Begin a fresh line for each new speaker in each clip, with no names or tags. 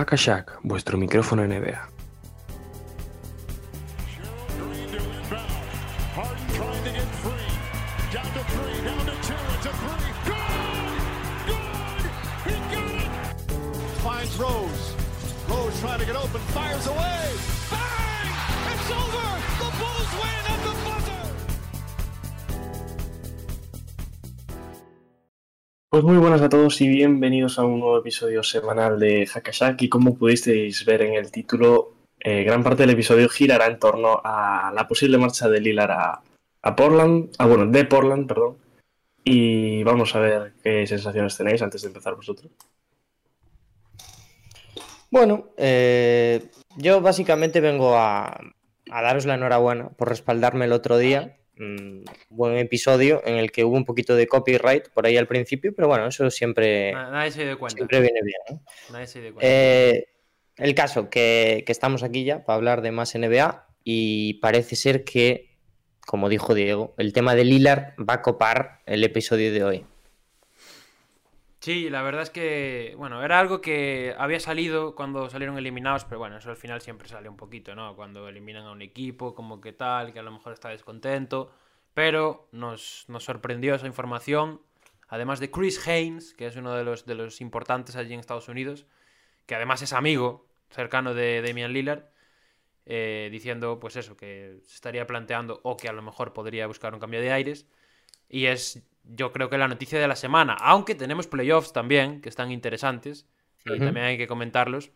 Hackashack, vuestro micrófono NBA. Y bienvenidos a un nuevo episodio semanal de Hackashack y como pudisteis ver en el título, eh, gran parte del episodio girará en torno a la posible marcha de Lillard a, Portland, ah bueno, de Portland, perdón, y vamos a ver qué sensaciones tenéis antes de empezar vosotros.
Bueno, eh, yo básicamente vengo a, a daros la enhorabuena por respaldarme el otro día un buen episodio en el que hubo un poquito de copyright por ahí al principio, pero bueno, eso siempre,
Nadie se dio cuenta.
siempre viene bien.
Nadie se dio cuenta.
Eh, el caso, que, que estamos aquí ya para hablar de más NBA y parece ser que, como dijo Diego, el tema de Lillard va a copar el episodio de hoy.
Sí, la verdad es que, bueno, era algo que había salido cuando salieron eliminados, pero bueno, eso al final siempre sale un poquito, ¿no? Cuando eliminan a un equipo, como que tal, que a lo mejor está descontento, pero nos, nos sorprendió esa información, además de Chris Haynes, que es uno de los, de los importantes allí en Estados Unidos, que además es amigo cercano de Damian Lillard, eh, diciendo pues eso, que se estaría planteando o que a lo mejor podría buscar un cambio de aires, y es yo creo que la noticia de la semana. Aunque tenemos playoffs también, que están interesantes. Y también hay que comentarlos.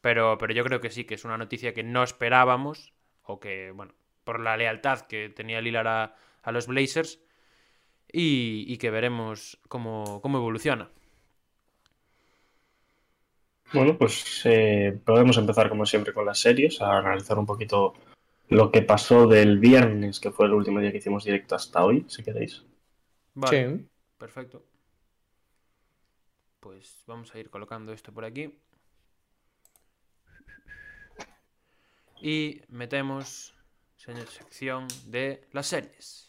Pero, pero yo creo que sí, que es una noticia que no esperábamos. O que, bueno, por la lealtad que tenía Lilar a, a los Blazers. Y, y que veremos cómo, cómo, evoluciona.
Bueno, pues eh, podemos empezar como siempre con las series, a analizar un poquito lo que pasó del viernes, que fue el último día que hicimos directo hasta hoy, si queréis.
Vale, sí. perfecto. Pues vamos a ir colocando esto por aquí. Y metemos sección de las series.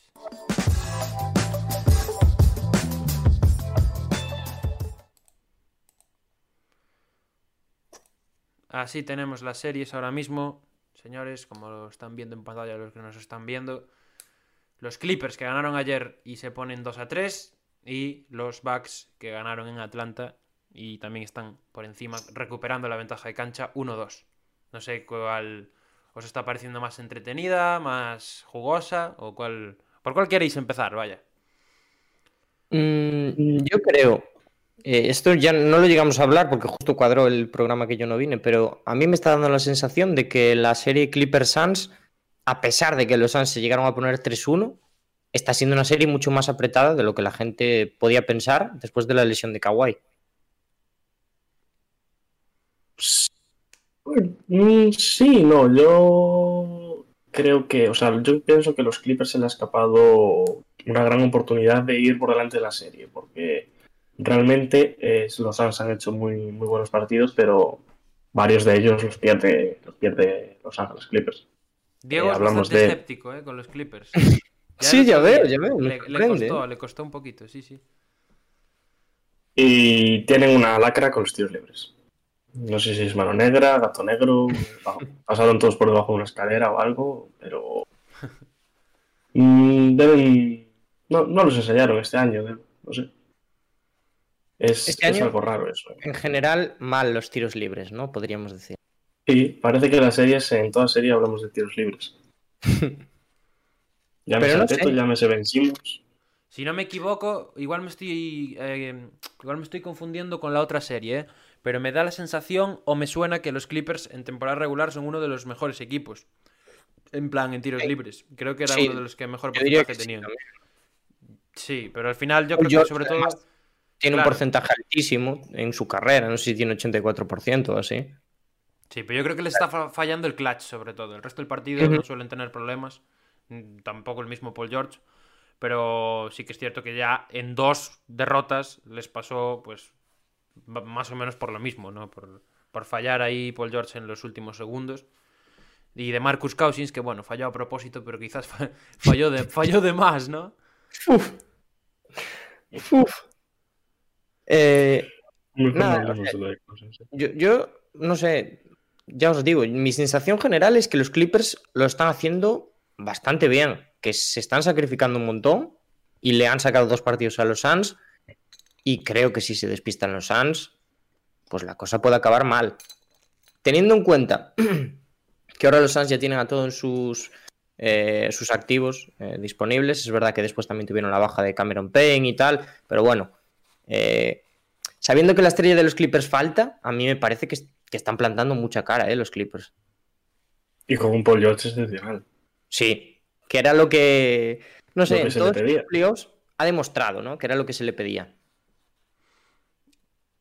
Así tenemos las series ahora mismo, señores, como lo están viendo en pantalla los que nos están viendo. Los Clippers que ganaron ayer y se ponen 2 a 3. Y los Bucks que ganaron en Atlanta y también están por encima recuperando la ventaja de cancha 1-2. No sé cuál os está pareciendo más entretenida, más jugosa o cuál... ¿Por cuál queréis empezar? Vaya.
Mm, yo creo. Eh, esto ya no lo llegamos a hablar porque justo cuadró el programa que yo no vine, pero a mí me está dando la sensación de que la serie Clippers Suns a pesar de que los Suns se llegaron a poner 3-1, está siendo una serie mucho más apretada de lo que la gente podía pensar después de la lesión de Kawhi.
Mm, sí, no, yo creo que, o sea, yo pienso que los Clippers se les ha escapado una gran oportunidad de ir por delante de la serie, porque realmente eh, los Suns han hecho muy, muy buenos partidos, pero varios de ellos los pierde los, pierde los Ángeles Clippers.
Diego eh, es bastante escéptico eh, con los Clippers.
sí, ya veo, ya veo.
Le, costó, le costó un poquito, sí, sí.
Y tienen una lacra con los tiros libres. No sé si es mano negra, gato negro. Pasaron todos por debajo de una escalera o algo, pero. Mm, deben. No, no, los enseñaron este año, no sé. Es, este es algo raro eso.
Eh. En general, mal los tiros libres, ¿no? Podríamos decir.
Sí, parece que en las series, en toda serie hablamos de tiros libres. llámese no Teto, llámese Ben
Si no me equivoco, igual me estoy eh, igual me estoy confundiendo con la otra serie, ¿eh? pero me da la sensación o me suena que los Clippers en temporada regular son uno de los mejores equipos. En plan, en tiros libres. Creo que era uno de los que mejor porcentaje tenían. Sí, pero al final yo creo que sobre todo...
Tiene un porcentaje altísimo en su carrera, no sé si tiene 84% o así.
Sí, pero yo creo que les está fallando el clutch, sobre todo. El resto del partido no suelen tener problemas. Mm, tampoco el mismo Paul George. Pero sí que es cierto que ya en dos derrotas les pasó, pues, más o menos por lo mismo, ¿no? Por, fallar ahí Paul George en los últimos segundos. Y de Marcus Cousins, que bueno, falló a propósito, pero quizás falló de, falló de más, ¿no?
Uf. Uf. Eh, nada, yo, yo, no sé, ya os digo, mi sensación general es que los Clippers lo están haciendo bastante bien, que se están sacrificando un montón y le han sacado dos partidos a los Suns y creo que si se despistan los Suns, pues la cosa puede acabar mal. Teniendo en cuenta que ahora los Suns ya tienen a todos sus, eh, sus activos eh, disponibles, es verdad que después también tuvieron la baja de Cameron Payne y tal, pero bueno, eh, sabiendo que la estrella de los Clippers falta, a mí me parece que, están plantando mucha cara los Clippers.
Y con un Paul George excepcional.
Sí, que era lo que, no sé, en todos los playoffs ha demostrado, ¿no? Que era lo que se le pedía.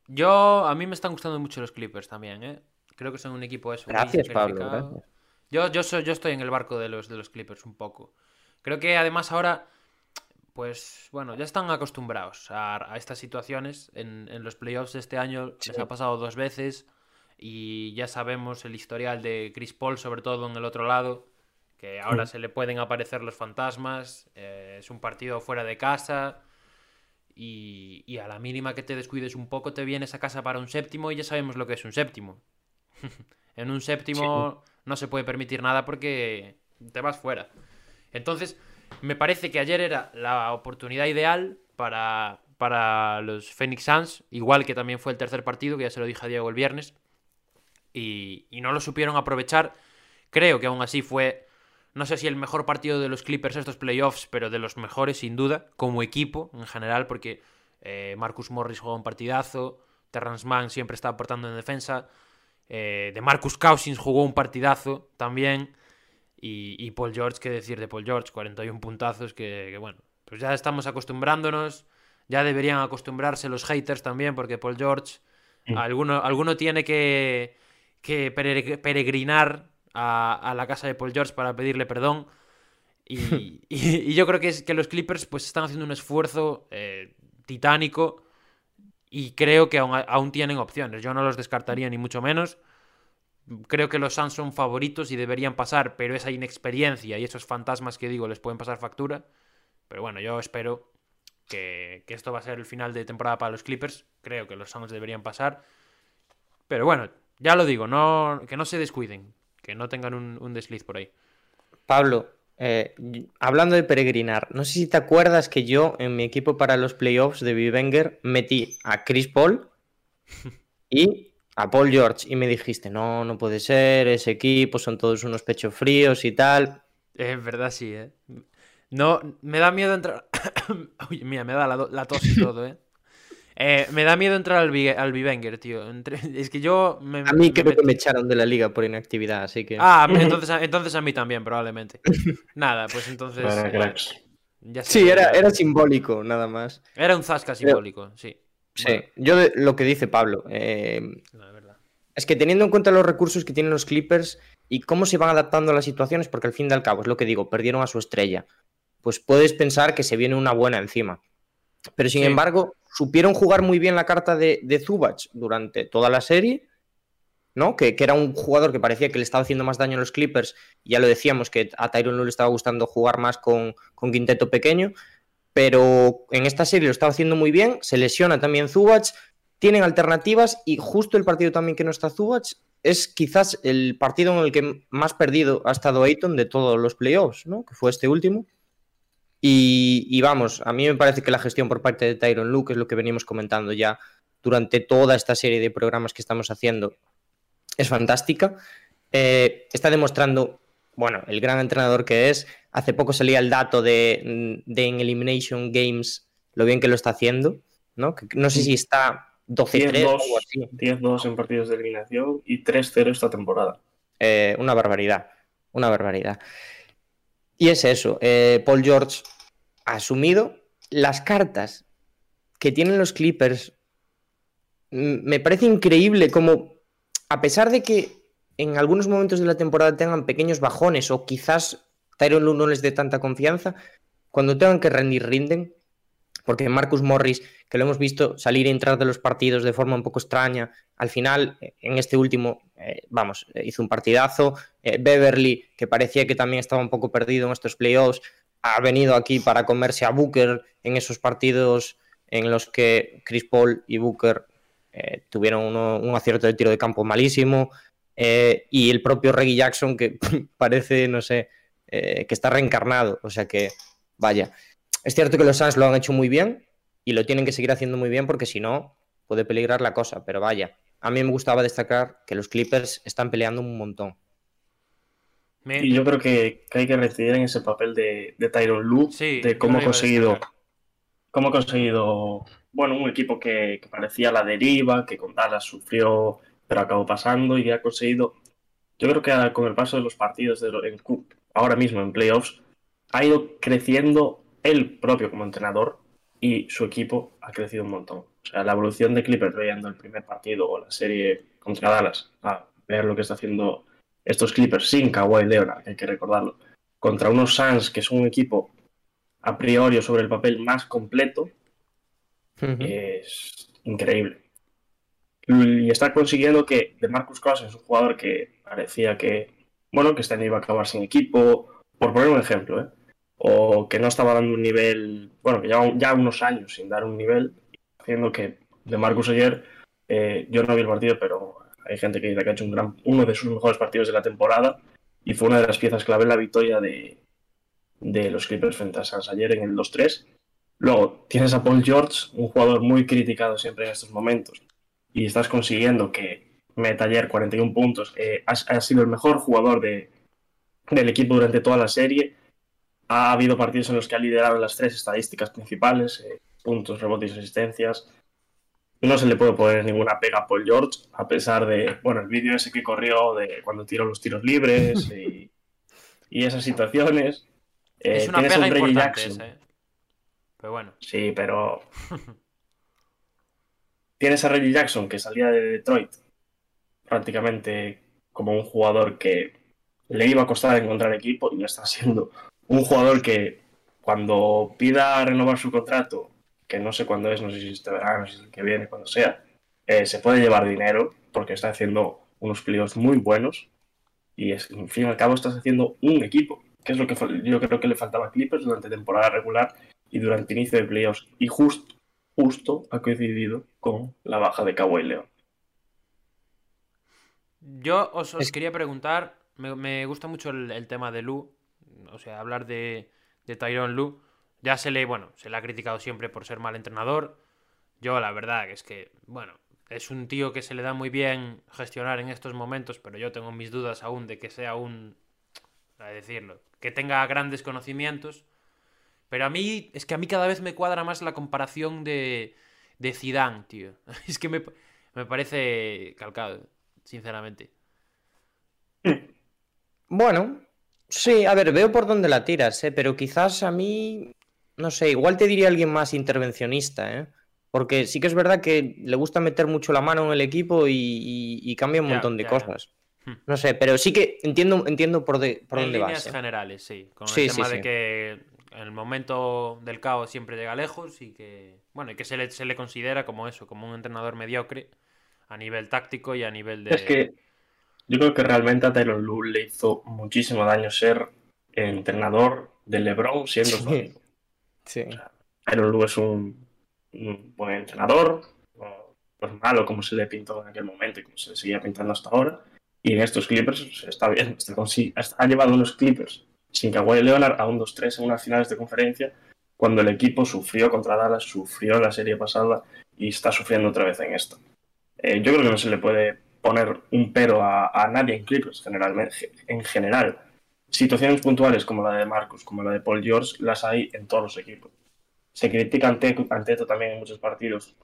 Yo, a mí me están gustando mucho los Clippers también, ¿eh? Creo que son un equipo eso.
Gracias, Pablo.
Yo, yo, soy, yo estoy en el barco de los, de los Clippers un poco. Creo que además ahora, pues bueno, ya están acostumbrados a, estas situaciones. En, los playoffs de este año les ha pasado dos veces y ya sabemos el historial de Chris Paul, sobre todo en el otro lado, que ahora se le pueden aparecer los fantasmas. Eh, es un partido fuera de casa y, a la mínima que te descuides un poco te vienes a casa para un séptimo y ya sabemos lo que es un séptimo. en un séptimo no se puede permitir nada porque te vas fuera. Entonces, me parece que ayer era la oportunidad ideal para, para los Phoenix Suns, igual que también fue el tercer partido, que ya se lo dije a Diego el viernes, y, y no lo supieron aprovechar. Creo que aún así fue no sé si el mejor partido de los Clippers estos playoffs, pero de los mejores sin duda, como equipo en general, porque eh, Marcus Morris jugó un partidazo, Terrence Mann siempre está aportando en defensa, eh, de Marcus Cousins jugó un partidazo también, y, Paul George, qué decir de Paul George, 41 puntazos, que, bueno, pues ya estamos acostumbrándonos, ya deberían acostumbrarse los haters también, porque Paul George, mm. alguno, alguno tiene que, que peregrinar a, la casa de Paul George para pedirle perdón. Y, yo creo que, es, que los Clippers pues están haciendo un esfuerzo eh, titánico y creo que aún, tienen opciones. Yo no los descartaría ni mucho menos. Creo que los Suns son favoritos y deberían pasar, pero esa inexperiencia y esos fantasmas que digo les pueden pasar factura. Pero bueno, yo espero que, que esto va a ser el final de temporada para los Clippers. Creo que los Suns deberían pasar. Pero bueno, ya lo digo, no, que no se descuiden que no tengan un, desliz por ahí.
Pablo, eh, hablando de peregrinar, no sé si te acuerdas que yo en mi equipo para los playoffs de Vivenger metí a Chris Paul y a Paul George y me dijiste, no, no puede ser, ese equipo son todos unos pechos fríos y tal.
Es verdad, sí, ¿eh? No, me da miedo entrar... Uy, mira, me da la, la tos y todo, ¿eh? Eh, me da miedo entrar al, al Vivenger, tío. Es que yo.
a mí creo que me echaron de la liga por inactividad, así que.
Ah, entonces, entonces a mí también, probablemente. Nada, pues entonces.
sí, era, era simbólico, nada más.
Era un zasca simbólico, sí.
Sí, yo lo que dice Pablo. Eh, es que teniendo en cuenta los recursos que tienen los Clippers y cómo se van adaptando a las situaciones, porque al fin y al cabo es lo que digo, perdieron a su estrella, pues puedes pensar que se viene una buena encima. Pero sin embargo, supieron jugar muy bien la carta de, de Zubac durante toda la serie, ¿no? Que, era un jugador que parecía que le estaba haciendo más daño a los Clippers. Ya lo decíamos que a Tyron no le estaba gustando jugar más con, quinteto pequeño. Pero en esta serie lo estaba haciendo muy bien. Se lesiona también Zubac. Tienen alternativas y justo el partido también que no está Zubac es quizás el partido en el que más perdido ha estado Ayton de todos los playoffs, ¿no? Que fue este último. Y, vamos, a mí me parece que la gestión por parte de Tyron Luke es lo que venimos comentando ya durante toda esta serie de programas que estamos haciendo. Es fantástica. Eh, está demostrando, bueno, el gran entrenador que es. Hace poco salía el dato de, de en Elimination Games lo bien que lo está haciendo, ¿no? no sé si está 12-3
o así. 10-2 en partidos de eliminación y 3-0 esta temporada.
Eh, una barbaridad, una barbaridad. Y es eso, eh, Paul George ha asumido las cartas que tienen los Clippers. Me parece increíble como, a pesar de que en algunos momentos de la temporada tengan pequeños bajones o quizás Tyron Lue no les dé tanta confianza, cuando tengan que rendir, rinden. Porque Marcus Morris, que lo hemos visto salir y entrar de los partidos de forma un poco extraña, al final, en este último, eh, vamos, hizo un partidazo. Eh, Beverly, que parecía que también estaba un poco perdido en estos playoffs, ha venido aquí para comerse a Booker en esos partidos en los que Chris Paul y Booker eh, tuvieron un acierto de tiro de campo malísimo. y el propio Reggie Jackson, que parece, no sé, que está reencarnado. O sea que, vaya. Es cierto que los Suns lo han hecho muy bien y lo tienen que seguir haciendo muy bien porque si no puede peligrar la cosa, pero vaya. A mí me gustaba destacar que los Clippers están peleando un montón.
Y yo creo que, hay que recibir en ese papel de, de Tyron Lu, de cómo ha conseguido, cómo ha conseguido, bueno, un equipo que, parecía la deriva, que con Dallas sufrió, pero acabó pasando y ha conseguido, yo creo que con el paso de los partidos de, en, ahora mismo en playoffs, ha ido creciendo él propio como entrenador y su equipo ha crecido un montón. O sea, la evolución de Clippers viendo el primer partido o la serie contra Dallas, a ver lo que está haciendo estos Clippers sin Kawhi Leonard, hay que recordarlo, contra unos Suns que son un equipo a priori sobre el papel más completo, es increíble. Y está consiguiendo que de Marcus Cousins es un jugador que parecía que, bueno, que este año iba a acabar sin equipo, por poner un ejemplo, ¿eh? O que no estaba dando un nivel, bueno, que lleva ya unos años sin dar un nivel, haciendo que de Marcus ayer, eh, yo no vi el partido, pero hay gente que dice que ha hecho un gran, uno de sus mejores partidos de la temporada y fue una de las piezas clave en la victoria de, de los Clippers frente a Sans ayer en el 2-3. Luego tienes a Paul George, un jugador muy criticado siempre en estos momentos, y estás consiguiendo que meta ayer 41 puntos. Eh, sido el mejor jugador de, del equipo durante toda la serie ha habido partidos en los que ha liderado las tres estadísticas principales, eh, puntos, rebotes y asistencias. No se le puede poner ninguna pega a Paul George, a pesar de, bueno, el vídeo ese que corrió de cuando tiró los tiros libres y, esas situaciones.
Eh, es una pega importante ese, Pero bueno.
Sí, pero... tienes a Reggie Jackson, que salía de Detroit prácticamente como un jugador que le iba a costar encontrar equipo y ya está siendo un jugador que cuando pida renovar su contrato, que no sé cuándo es, no sé si este verano, si es el que viene, cuando sea, eh, se puede llevar dinero porque está haciendo unos pliegos muy buenos y es, en fin y al cabo estás haciendo un equipo, que es lo que yo creo que le faltaba a Clippers durante temporada regular y durante inicio de playoffs y justo, justo ha coincidido con la baja de Kawhi León.
Yo os, quería preguntar, me, gusta mucho el, tema de Lu, o sea, hablar de, de Tyron Lu, ya se le, bueno, se le ha criticado siempre por ser mal entrenador. Yo la verdad es que, bueno, es un tío que se le da muy bien gestionar en estos momentos, pero yo tengo mis dudas aún de que sea un, a decirlo, que tenga grandes conocimientos. Pero a mí, es que a mí cada vez me cuadra más la comparación de, de Zidane, tío. Es que me, me parece calcado, sinceramente.
Bueno, Sí, a ver, veo por dónde la tiras, ¿eh? pero quizás a mí, no sé, igual te diría alguien más intervencionista, ¿eh? Porque sí que es verdad que le gusta meter mucho la mano en el equipo y, cambia un montón de cosas. Hmm. No sé, pero sí que entiendo, entiendo por, de, por dónde
vas. En ¿eh? generales, sí. Con el tema de que en el momento del caos siempre llega lejos y que, bueno, y que se le, se le considera como eso, como un entrenador mediocre a nivel táctico y a nivel de...
Es que yo creo que realmente a Taylor Lu le hizo muchísimo daño ser entrenador de LeBron siendo
sí. sí.
Lu es un, buen entrenador, pues malo como se le pintó en aquel momento y como se le seguía pintando hasta ahora. Y en estos Clippers está bien, ha llevado unos Clippers sin Kawhi Leonard a un 2-3 en unas finales de conferencia cuando el equipo sufrió contra Dallas, sufrió la serie pasada y está sufriendo otra vez en esto. Eh, yo creo que no se le puede poner un pero a, nadie en Clippers generalmente, en general. Situaciones puntuales como la de Marcus, como la de Paul George, las hay en todos los equipos. Se critica ante, esto también en muchos partidos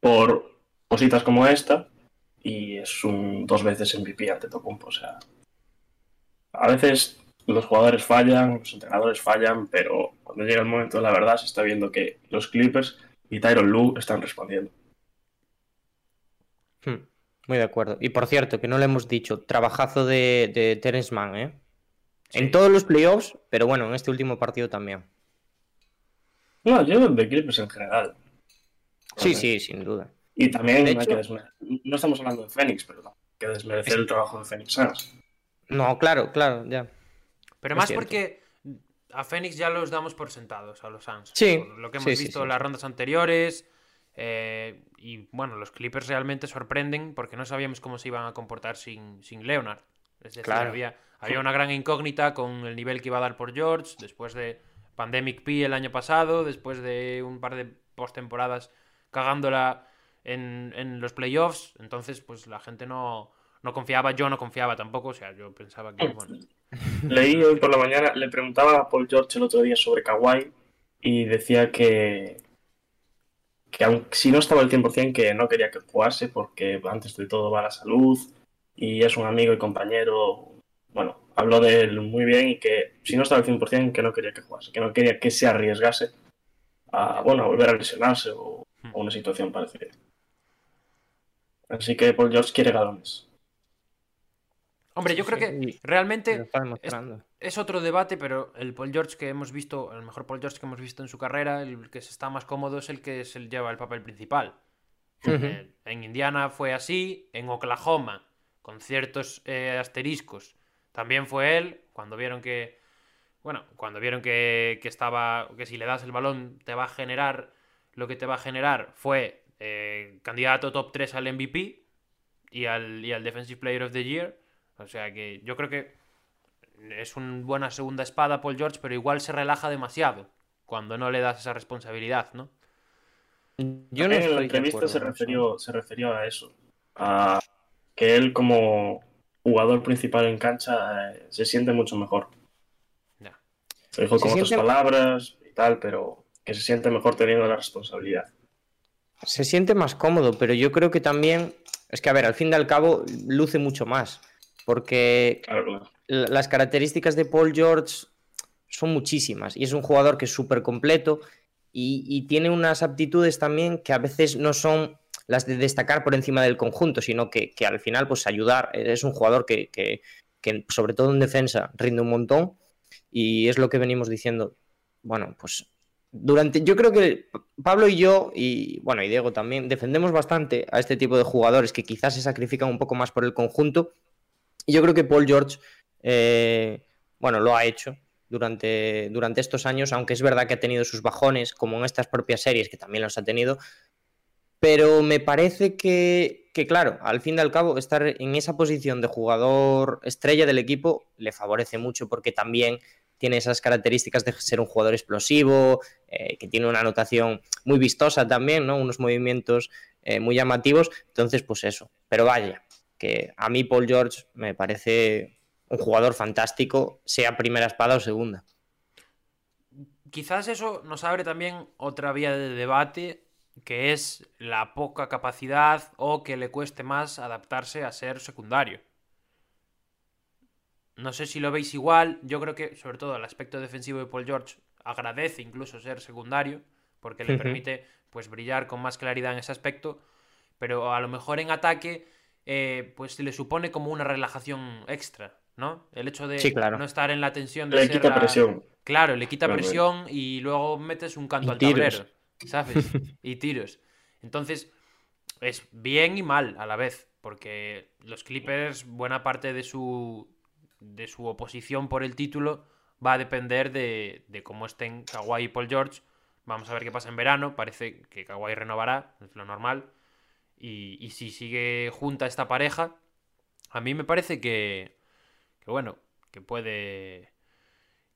por cositas como esta y es un dos veces MVP ante Tocumpo. O sea, a veces los jugadores fallan, los entrenadores fallan, pero cuando llega el momento de la verdad se está viendo que los Clippers y Tyron Lue están respondiendo.
Hmm. Muy de acuerdo. Y por cierto, que no le hemos dicho, trabajazo de, de Terence Mann, ¿eh? En todos los playoffs, pero bueno, en este último partido también.
No, yo de Clippers en general.
Sí, sí, sin duda.
Y también
De
no, hay
hecho-
que no estamos hablando de Phoenix, pero no que desmerecer el trabajo de Phoenix Suns.
No, claro, claro, ya.
Pero
Es
más
cierto.
porque a Phoenix ya los damos por sentados, a los Suns.
Sí,
Por lo que hemos
sí,
visto
sí,
en las rondas anteriores. Eh, y bueno, los Clippers realmente sorprenden porque no sabíamos cómo se iban a comportar sin, sin Leonard. Es decir,
Claro.
había, había una gran incógnita con el nivel que iba a dar por George después de Pandemic P el año pasado, después de un par de postemporadas cagándola en, en los playoffs. Entonces, pues la gente no, no confiaba, yo no confiaba tampoco. O sea, yo pensaba que, bueno,
Leí hoy por la mañana, le preguntaba a Paul George el otro día sobre Kawhi y decía que, que aun si no estaba al 100% que no quería que jugase porque antes de todo va la salud y es un amigo y compañero. Bueno, habló de él muy bien y que si no estaba al 100% que no quería que jugase, que no quería que se arriesgase a, bueno, a volver a lesionarse o a una situación parecida. Así que Paul George quiere galones.
Hombre, yo creo que realmente es otro debate, pero el Paul George que hemos visto, el mejor Paul George que hemos visto en su carrera, el que se está más cómodo es el que se lleva el papel principal. En Indiana fue así, en Oklahoma, con ciertos eh, asteriscos, también fue él, cuando vieron que, bueno, cuando vieron que, que estaba, que si le das el balón te va a generar lo que te va a generar, fue eh, candidato top 3 al MVP y al, y al Defensive Player of the Year. O sea que yo creo que es una buena segunda espada Paul George, pero igual se relaja demasiado cuando no le das esa responsabilidad, ¿no?
Yo no
en la entrevista
acuerdo
se refirió, se refirió a eso, a que él como jugador principal en cancha eh, se siente mucho mejor.
Ya.
Lo dijo
Se
con otras
siente-
palabras y tal, pero que se siente mejor teniendo la responsabilidad.
Se siente más cómodo, pero yo creo que también. Es que, a ver, al fin y al cabo, luce mucho más. Porque
Claro,
las características de Paul George son muchísimas y es un jugador que es súper completo y, y tiene unas aptitudes también que a veces no son las de destacar por encima del conjunto, sino que, que al final pues ayudar. Es un jugador que, que- que, sobre todo en defensa rinde un montón y es lo que venimos diciendo. Bueno, pues durante yo creo que Pablo y yo y bueno y Diego también defendemos bastante a este tipo de jugadores que quizás se sacrifican un poco más por el conjunto y yo creo que Paul George eh, bueno lo ha hecho durante, durante estos años aunque es verdad que ha tenido sus bajones como en estas propias series que también los ha tenido pero me parece que, que, claro, al fin y al cabo, estar en esa posición de jugador estrella del equipo le favorece mucho porque también tiene esas características de ser un jugador explosivo, eh, que tiene una anotación muy vistosa también, ¿no? Unos movimientos eh, muy llamativos. Entonces, pues eso. Pero vaya, que a mí Paul George me parece un jugador fantástico, sea primera espada o segunda.
Quizás eso nos abre también otra vía de debate, que es la poca capacidad o que le cueste más adaptarse a ser secundario. No sé si lo veis igual, yo creo que sobre todo el aspecto defensivo de Paul George agradece incluso ser secundario, porque le permite pues brillar con más claridad en ese aspecto, pero a lo mejor en ataque eh, pues le supone como una relajación extra, ¿no? El hecho de
Sí, claro.
no estar en la tensión de
Le
ser
quita
la-
presión.
Claro, le quita
Claro,
presión y luego metes un canto
Y
al
tiros.
tablero, ¿sabes? y tiros. Entonces, es bien y mal a la vez, porque los Clippers, buena parte de su, de su oposición por el título va a depender de, de cómo estén Kawhi y Paul George. Vamos a ver qué pasa en verano. Parece que Kawhi renovará, es lo normal. Y, y si sigue junta esta pareja, a mí me parece que, que bueno, que puede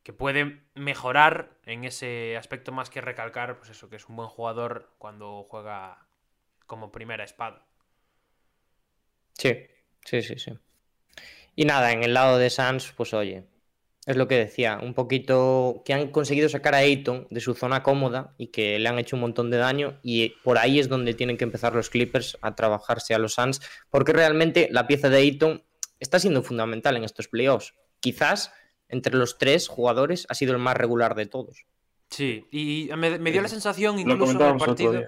que puede mejorar en ese aspecto más que recalcar, pues eso, que es un buen jugador cuando juega como primera espada.
Sí, sí, sí, sí. Y nada, en el lado de Suns, pues oye, es lo que decía, un poquito que han conseguido sacar a Ayton de su zona cómoda y que le han hecho un montón de daño y por ahí es donde tienen que empezar los Clippers a trabajarse a los Suns, porque realmente la pieza de Ayton está siendo fundamental en estos playoffs. Quizás entre los tres jugadores ha sido el más regular de todos.
Sí, y me, me dio la sensación incluso en el partido,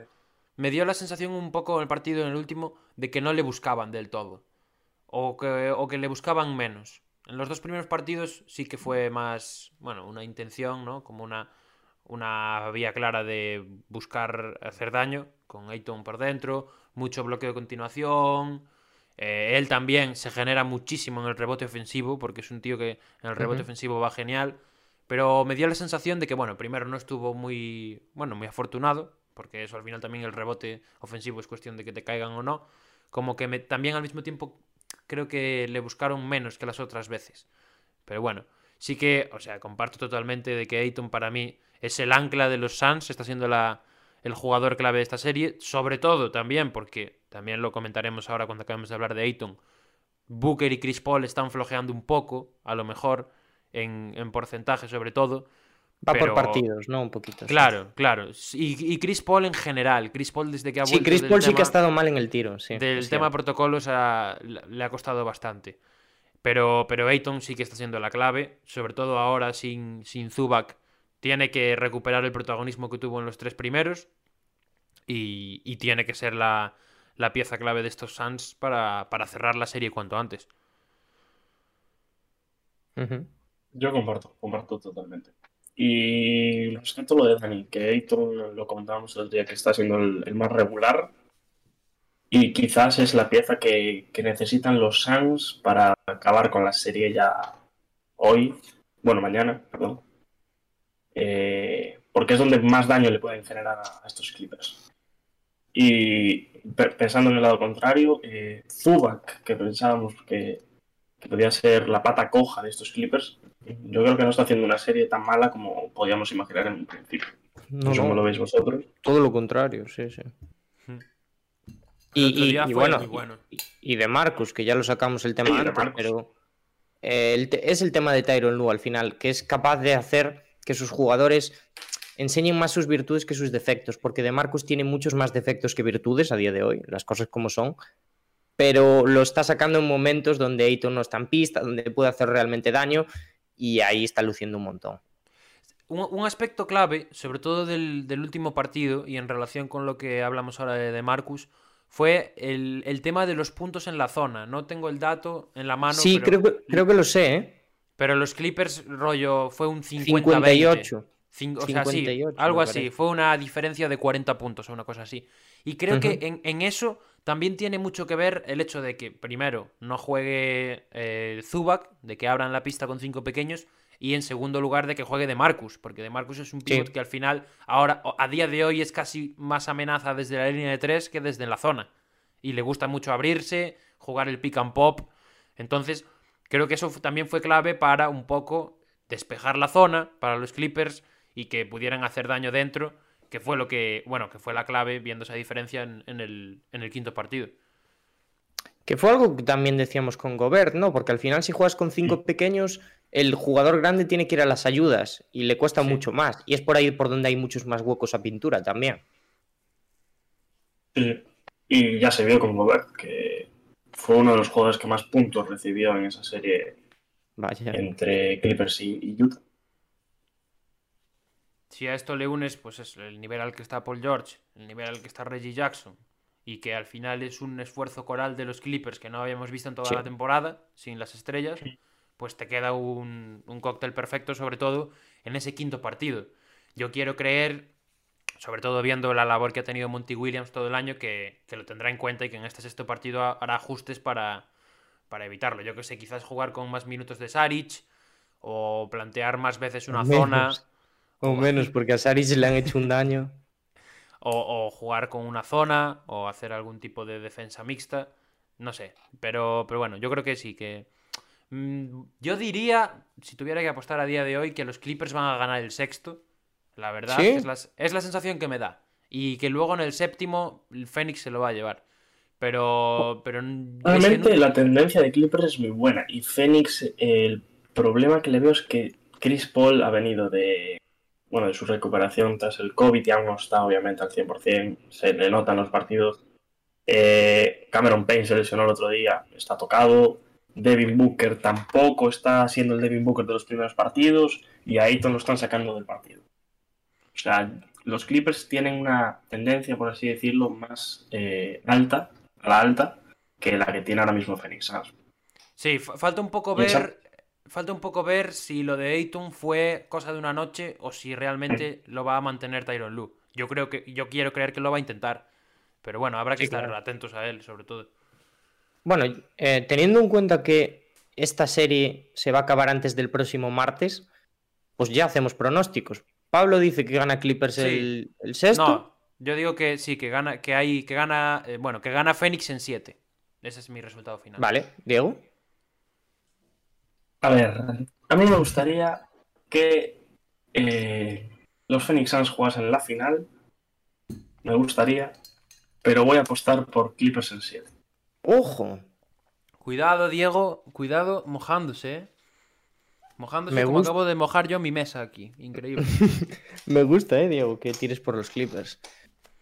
me dio la sensación un poco en el partido en el último de que no le buscaban del todo. O que, o que le buscaban menos. En los dos primeros partidos sí que fue más, bueno, una intención, ¿no? Como una, una vía clara de buscar hacer daño con Ayton por dentro, mucho bloqueo de continuación. Eh, él también se genera muchísimo en el rebote ofensivo, porque es un tío que en el rebote ofensivo va genial. Pero me dio la sensación de que, bueno, primero no estuvo muy, bueno, muy afortunado, porque eso al final también el rebote ofensivo es cuestión de que te caigan o no. Como que también al mismo tiempo creo que le buscaron menos que las otras veces. Pero bueno, sí que, o sea, comparto totalmente de que Ayton para mí es el ancla de los Suns, está siendo la, el jugador clave de esta serie, sobre todo también porque, también lo comentaremos ahora cuando acabemos de hablar de Ayton, Booker y Chris Paul están flojeando un poco, a lo mejor, en, porcentaje sobre todo.
Va por partidos, ¿no? Un poquito.
Claro, claro. Y, Chris Paul en general. Chris Paul desde que ha vuelto.
Sí, Chris Paul sí que ha estado mal en el tiro. Sí,
del tema protocolos le ha costado bastante. Pero, pero Ayton sí que está siendo la clave. Sobre todo ahora sin, sin Zubac tiene que recuperar el protagonismo que tuvo en los tres primeros y, tiene que ser la, pieza clave de estos Suns para, cerrar la serie cuanto antes.
Yo comparto, comparto totalmente. Y respecto a lo de Dani, que Ayton lo comentábamos el día que está siendo el, más regular y quizás es la pieza que, que necesitan los Suns para acabar con la serie ya hoy, bueno, mañana, perdón. Eh, porque es donde más daño le pueden generar a, estos Clippers. Y pensando en el lado contrario, eh, Zubac, que pensábamos que, podía ser la pata coja de estos Clippers, yo creo que no está haciendo una serie tan mala como podíamos imaginar en un principio. No, sé cómo lo veis vosotros.
Todo lo contrario, sí, sí. Hmm. Y, bueno, Y, de Marcus, que ya lo sacamos el tema antes, pero eh, es el tema de Tyron Lu al final, que es capaz de hacer que sus jugadores enseñen más sus virtudes que sus defectos, porque De Marcus tiene muchos más defectos que virtudes a día de hoy, las cosas como son, pero lo está sacando en momentos donde Ayton no está en pista, donde puede hacer realmente daño y ahí está luciendo un montón.
Un, aspecto clave, sobre todo del, último partido y en relación con lo que hablamos ahora de, de Marcus, fue el, tema de los puntos en la zona. No tengo el dato en la mano.
Sí, creo, que, creo que lo sé, ¿eh?
Pero los Clippers, rollo, fue un 58. O sea, sí, algo así. Fue una diferencia de 40 puntos o una cosa así. Y creo que en, eso también tiene mucho que ver el hecho de que, primero, no juegue eh, Zubac, de que abran la pista con cinco pequeños, y en segundo lugar, de que juegue de Marcus, porque de Marcus es un pivot que al final, ahora, a día de hoy, es casi más amenaza desde la línea de tres que desde la zona. Y le gusta mucho abrirse, jugar el pick and pop. Entonces, Creo que eso también fue clave para un poco despejar la zona para los Clippers y que pudieran hacer daño dentro, que fue lo que, bueno, que fue la clave viendo esa diferencia en, el, quinto partido.
Que fue algo que también decíamos con Gobert, ¿no? Porque al final si juegas con cinco pequeños, el jugador grande tiene que ir a las ayudas y le cuesta mucho más. Y es por ahí por donde hay muchos más huecos a pintura también.
Sí. Y ya se vio con Gobert que fue uno de los jugadores que más puntos recibió en esa serie entre Clippers y, Utah.
Si a esto le unes, pues es el nivel al que está Paul George, el nivel al que está Reggie Jackson, y que al final es un esfuerzo coral de los Clippers que no habíamos visto en toda la temporada, sin las estrellas, pues te queda un, un cóctel perfecto, sobre todo en ese quinto partido. Yo quiero creer sobre todo viendo la labor que ha tenido Monty Williams todo el año, que, lo tendrá en cuenta y que en este sexto partido hará ajustes para, para evitarlo. Yo que sé, quizás jugar con más minutos de Saric o plantear más veces una zona.
O menos, porque a Saric le han hecho un daño.
o, jugar con una zona o hacer algún tipo de defensa mixta. No sé, pero, pero bueno, yo creo que sí, que... Mm, yo diría, si tuviera que apostar a día de hoy, que los Clippers van a ganar el sexto la verdad es, la, es, la, sensación que me da. Y que luego en el séptimo el Fénix se lo va a llevar. Pero. pero
Realmente la tendencia de Clippers es muy buena. Y Fénix, el problema que le veo es que Chris Paul ha venido de. Bueno, de su recuperación tras el COVID, ya no está obviamente al 100%, se le notan los partidos. Eh, Cameron Payne se lesionó el otro día, está tocado. Devin Booker tampoco está siendo el Devin Booker de los primeros partidos. Y a Ayton lo están sacando del partido. O sea, los Clippers tienen una tendencia, por así decirlo, más eh, alta, a la alta, que la que tiene ahora mismo Phoenix.
Sí, falta un poco ver falta un poco ver si lo de Ayton fue cosa de una noche o si realmente lo va a mantener Tyron Lu. Yo creo que, yo quiero creer que lo va a intentar. Pero bueno, habrá que
Sí,
estar
claro.
atentos a él, sobre todo.
Bueno, eh, teniendo en cuenta que esta serie se va a acabar antes del próximo martes, pues ya hacemos pronósticos. Pablo dice que gana Clippers
Sí.
el, el sexto.
No, yo digo que sí, que gana, que hay, que gana, eh, bueno, que gana Phoenix en 7. Ese es mi resultado final.
Vale, Diego.
A ver, a mí me gustaría que eh, los Phoenix Suns jugasen la final. Me gustaría, pero voy a apostar por Clippers en 7.
Ojo.
Cuidado, Diego, cuidado mojándose, ¿eh? Mojándose
Me
como
gusta-
acabo de mojar yo mi mesa aquí. Increíble.
Me gusta, eh, Diego, que tires por los Clippers.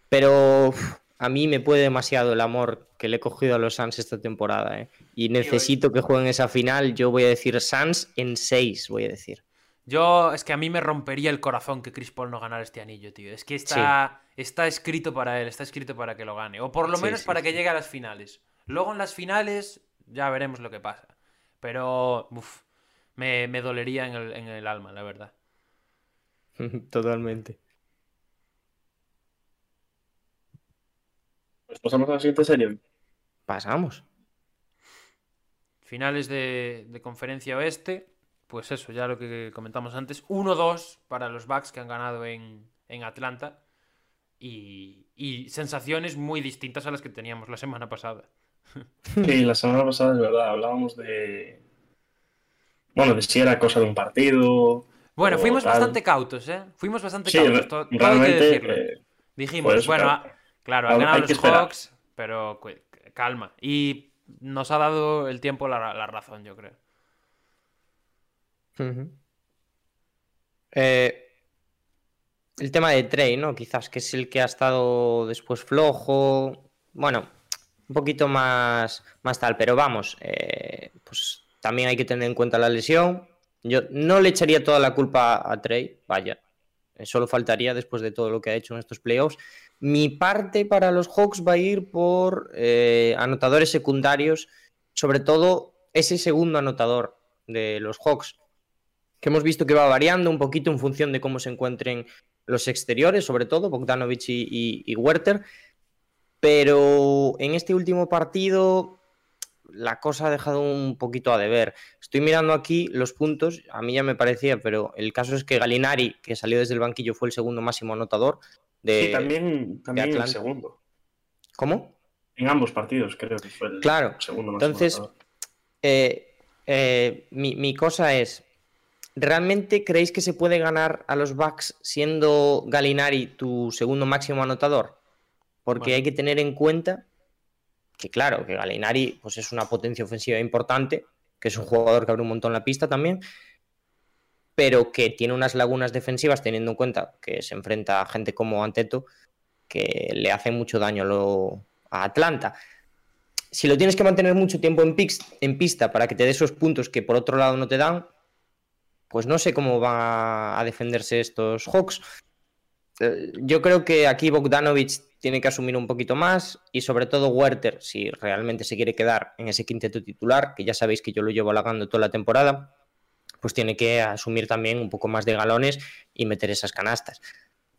Pero uf, a mí me puede demasiado el amor que le he cogido a los Suns esta temporada, eh. Y necesito que jueguen esa final. Yo voy a decir Suns en 6, voy a decir.
Yo, es que a mí me rompería el corazón que Chris Paul no ganara este anillo, tío. Es que está, está escrito para él, está escrito para que lo gane. O por lo
Sí,
menos
sí,
para
sí.
que llegue a las finales. Luego en las finales ya veremos lo que pasa. Pero, uf, me, me dolería en el, en el alma, la verdad.
Totalmente.
Pues pasamos a la siguiente serie.
Pasamos.
Finales de, de conferencia oeste. Pues eso, ya lo que comentamos antes. 1-2 para los Bucks que han ganado en, en Atlanta. Y, y sensaciones muy distintas a las que teníamos la semana pasada.
Sí, la semana pasada, es verdad, hablábamos de. Bueno, de si era cosa de un partido.
Bueno, fuimos
tal.
bastante cautos, ¿eh? Fuimos bastante
Sí,
cautos, todo hay que decirlo.
eh,
Dijimos,
pues,
bueno,
claro,
claro, han ganado los. Hawks, pero cu- calma. Y nos ha dado el tiempo la, razón, yo creo.
Eh, el tema de Trey, ¿no? Quizás que es el que ha estado después flojo. Bueno, un poquito más, más tal, pero vamos, eh, pues también hay que tener en cuenta la lesión. Yo no le echaría toda la culpa a Trey, vaya. Eh, Solo faltaría después de todo lo que ha hecho en estos playoffs. Mi parte para los Hawks va a ir por eh, anotadores secundarios, sobre todo ese segundo anotador de los Hawks, que hemos visto que va variando un poquito en función de cómo se encuentren los exteriores, sobre todo Bogdanovich y, y. Pero en este último partido la cosa ha dejado un poquito a deber. Estoy mirando aquí los puntos, a mí ya me parecía, pero el caso es que Galinari, que salió desde el banquillo, fue el segundo máximo anotador de...
sí, también, también el segundo.
¿Cómo?
En ambos partidos, creo que fue el
Claro,
segundo más
entonces,
anotador.
Eh, eh, mi, mi cosa es, ¿realmente creéis que se puede ganar a los Bucks siendo Galinari tu segundo máximo anotador? Porque
Bueno.
hay que tener en cuenta que, claro, que Galinari pues, es una potencia ofensiva importante, que es un jugador que abre un montón la pista también, pero que tiene unas lagunas defensivas teniendo en cuenta que se enfrenta a gente como Anteto, que le hace mucho daño a Atlanta si lo tienes que mantener mucho tiempo en, en pista para que te dé esos puntos que por otro lado no te dan, pues no sé cómo van a defenderse estos Hawks. Eh, Yo creo que aquí Bogdanovich tiene que asumir un poquito más y sobre todo Werther, si realmente se quiere quedar en ese quinteto titular, que ya sabéis que yo lo llevo halagando toda la temporada, pues tiene que asumir también un poco más de galones y meter esas canastas.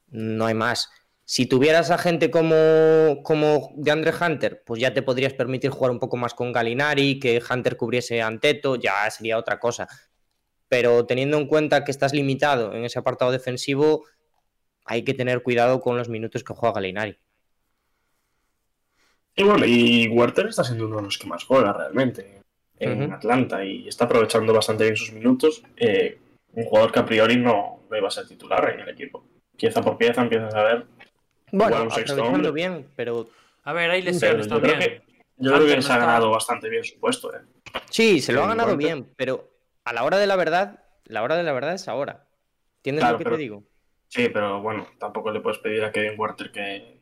No hay más. Si tuvieras a gente como, como de Andre Hunter, pues ya te podrías permitir jugar un poco más con Galinari, que Hunter cubriese Anteto, ya sería otra cosa. Pero teniendo en cuenta que estás limitado en ese apartado defensivo, hay que tener cuidado con los minutos que juega Galinari.
Y bueno, y Werther está siendo uno de los que más juega realmente en. Atlanta y está aprovechando bastante bien sus minutos. Eh, un jugador que a priori no, no iba a ser titular en el equipo. Pieza por pieza empiezas a ver.
Bueno, aprovechando bien, pero
A ver, hay
Pero
lesiones
yo creo que, yo creo
Hunter
que
no
se ha ganado bastante bien su puesto. eh.
sí, se lo ha ganado
Werther.
bien, pero a la hora de la verdad, la hora de la verdad es ahora. ¿Entiendes
Claro,
lo que
pero-
te digo?
Sí, pero bueno, tampoco le puedes pedir a Kevin Werther que,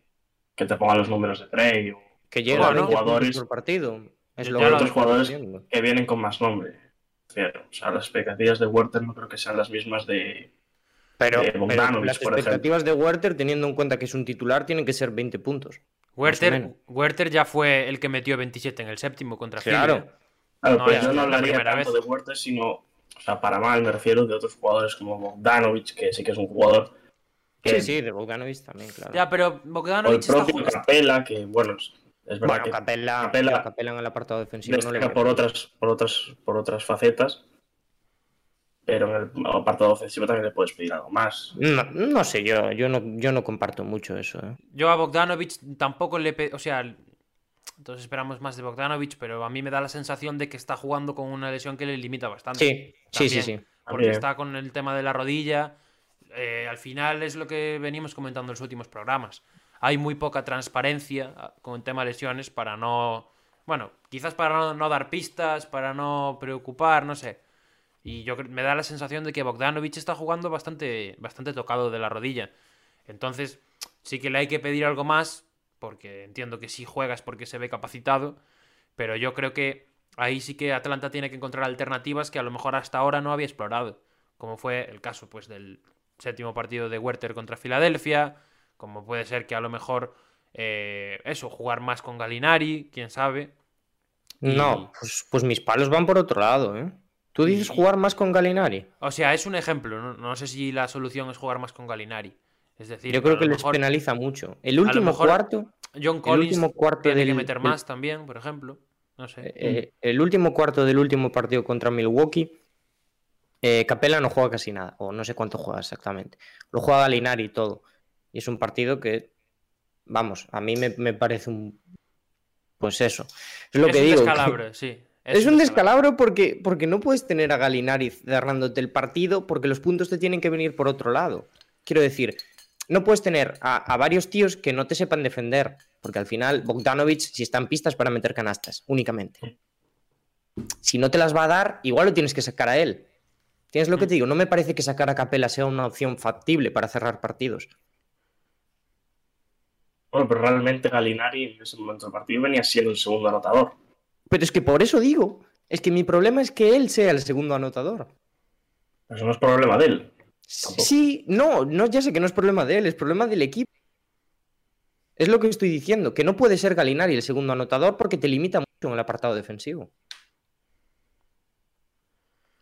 que te ponga los números de Trey o
Que llega a 20
jugadores-
por partido. Es lo que
otros jugadores que vienen con más nombre. Cierto. O sea, las expectativas de Werther no creo que sean las mismas de.
Pero,
de
pero las expectativas de Werther, teniendo en cuenta que es un titular, tienen que ser 20 puntos.
Werther. Werther ya fue el que metió 27 en el séptimo contra
Claro.
Claro,
No,
pero yo no
la
hablaría tanto
vez.
de Werther, sino o sea, para mal me refiero de otros jugadores como Bogdanovic, que sí que es un jugador que,
Sí, sí, de Bogdanovic también, claro.
Ya, pero
o el
Bogdanovic está
propio
jugando.
Capela, que bueno, es, verdad
Bueno,
que
Capella,
Capella-
yo a Capella en el apartado defensivo no le
por otras, por otras, por otras facetas, pero en el apartado ofensivo también le puedes pedir algo más.
No, no sé, yo, yo, no, yo no comparto mucho eso. ¿eh?
Yo a Bogdanovic tampoco le... pe- O sea, entonces esperamos más de Bogdanovic, pero a mí me da la sensación de que está jugando con una lesión que le limita bastante.
Sí, sí, sí, sí.
Porque
También.
está con el tema de la rodilla. Eh, al final es lo que venimos comentando en los últimos programas. Hay muy poca transparencia ah, con el tema de lesiones para no. Bueno, quizás para no, dar pistas, para no preocupar, no sé. Y yo me da la sensación de que Bogdanovic está jugando bastante, bastante tocado de la rodilla. Entonces, sí que le hay que pedir algo más, porque entiendo que si juegas porque se ve capacitado, pero yo creo que ahí sí que Atlanta tiene que encontrar alternativas que a lo mejor hasta ahora no había explorado, como fue el caso pues del séptimo partido de Werther contra Filadelfia, como puede ser que a lo mejor eh, eso, jugar más con Galinari, quién sabe. Y-
No, pues, pues mis palos van por otro lado, ¿eh? ¿Tú dices
Y-
jugar más con Galinari?
O sea, es un ejemplo, no, no sé si la solución es jugar más con Galinari. Es decir,
Yo creo que les penaliza mucho. El último
mejor
cuarto,
John Collins
último cuarto
tiene que meter más también, por ejemplo. No sé.
eh, el último cuarto del último partido contra Milwaukee, eh, Capella no juega casi nada, o no sé cuánto juega exactamente. Lo juega Galinari y todo. Y es un partido que, vamos, a mí me, me parece un... Pues eso. Es lo
es
que
un
digo. que-
descalabro, sí.
Es, un descalabro porque, porque no puedes tener a Galinari cerrándote el partido porque los puntos te tienen que venir por otro lado. Quiero decir, no puedes tener a, a varios tíos que no te sepan defender, porque al final Bogdanovic si está en pistas para meter canastas, únicamente. Si no te las va a dar, igual lo tienes que sacar a él. ¿Tienes lo que te digo? No me parece que sacar a Capela sea una opción factible para cerrar partidos.
Bueno, pero realmente Galinari en ese momento del partido venía siendo el segundo anotador.
Pero es que por eso digo, es que mi problema es que él sea el segundo anotador.
Eso no es problema de él. Tampoco.
Sí, no, no, ya sé que no es problema de él, es problema del equipo. Es lo que estoy diciendo, que no puede ser Galinari el segundo anotador porque te limita mucho en el apartado defensivo.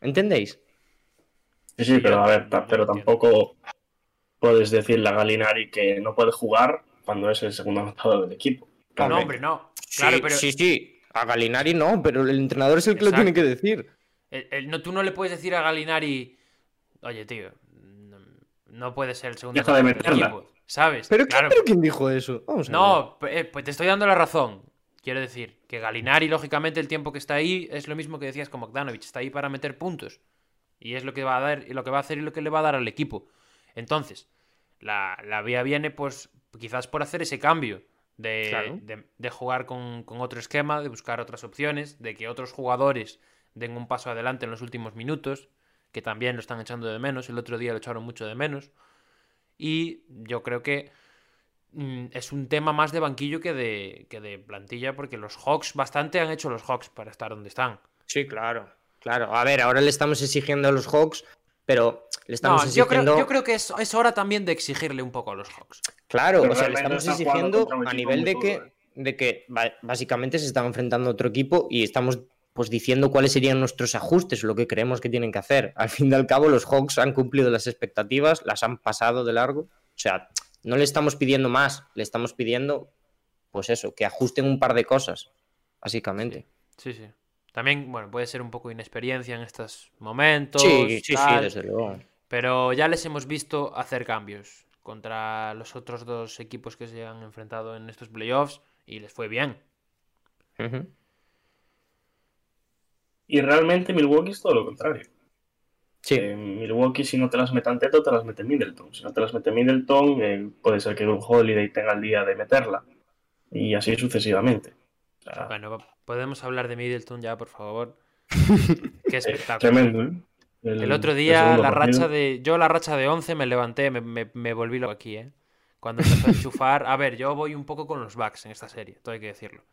¿Entendéis?
Sí, sí, pero a ver, ta- pero tampoco puedes decirle a Galinari que no puede jugar cuando es el segundo anotador del equipo.
No,
Realmente.
hombre, no. Claro,
sí,
pero
sí, sí, a Galinari no, pero el entrenador es el que lo tiene que decir.
el- el- no, tú no le puedes decir a Galinari, oye, tío, no, no puede ser el segundo
de
anotador del equipo", ¿Sabes?
¿Pero,
Claro,
¿pero quién dijo eso? Vamos a ver.
No, eh, pues te estoy dando la razón. Quiero decir que Galinari, lógicamente, el tiempo que está ahí es lo mismo que decías con Bogdanovic. Está ahí para meter puntos. Y es lo que va a dar, y lo que va a hacer y lo que le va a dar al equipo. Entonces, la, la vía viene, pues, quizás por hacer ese cambio. De,
Claro.
de- de jugar con, con otro esquema, de buscar otras opciones, de que otros jugadores den un paso adelante en los últimos minutos, que también lo están echando de menos. El otro día lo echaron mucho de menos. Y yo creo que mm, es un tema más de banquillo que de, que de plantilla, porque los Hawks bastante han hecho los Hawks para estar donde están.
Sí, claro. Claro. A ver, ahora le estamos exigiendo a los Hawks, pero le estamos
No, yo,
exigiendo.
creo, yo creo que es, es hora también de exigirle un poco a los Hawks.
Claro,
Pero
o sea, le estamos exigiendo a nivel de que,
duro, ¿eh?
de que básicamente se están enfrentando a otro equipo y estamos pues diciendo cuáles serían nuestros ajustes, lo que creemos que tienen que hacer. Al fin y al cabo, los Hawks han cumplido las expectativas, las han pasado de largo. O sea, no le estamos pidiendo más, le estamos pidiendo, pues eso, que ajusten un par de cosas, básicamente.
Sí, sí. También, bueno, puede ser un poco inexperiencia en estos momentos.
Sí, sí, sí,
tal,
desde luego.
Pero ya les hemos visto hacer cambios contra los otros dos equipos que se han enfrentado en estos playoffs y les fue bien.
Y realmente Milwaukee es todo lo contrario.
Sí,
Eh, Milwaukee, si no te las mete Anteto, te las mete Middleton. Si no te las mete Middleton, eh, puede ser que un Holiday tenga el día de meterla. Y así sucesivamente. Sea,
Bueno, podemos hablar de Middleton ya, por favor. Qué
eh,
espectáculo.
tremendo, ¿eh?
El otro día la
partido.
racha de. Yo la racha de 11 me levanté, me, me- me volví loco aquí, ¿eh? Cuando empezó a enchufar. A ver, yo voy un poco con los Bucks en esta serie, todo hay que decirlo.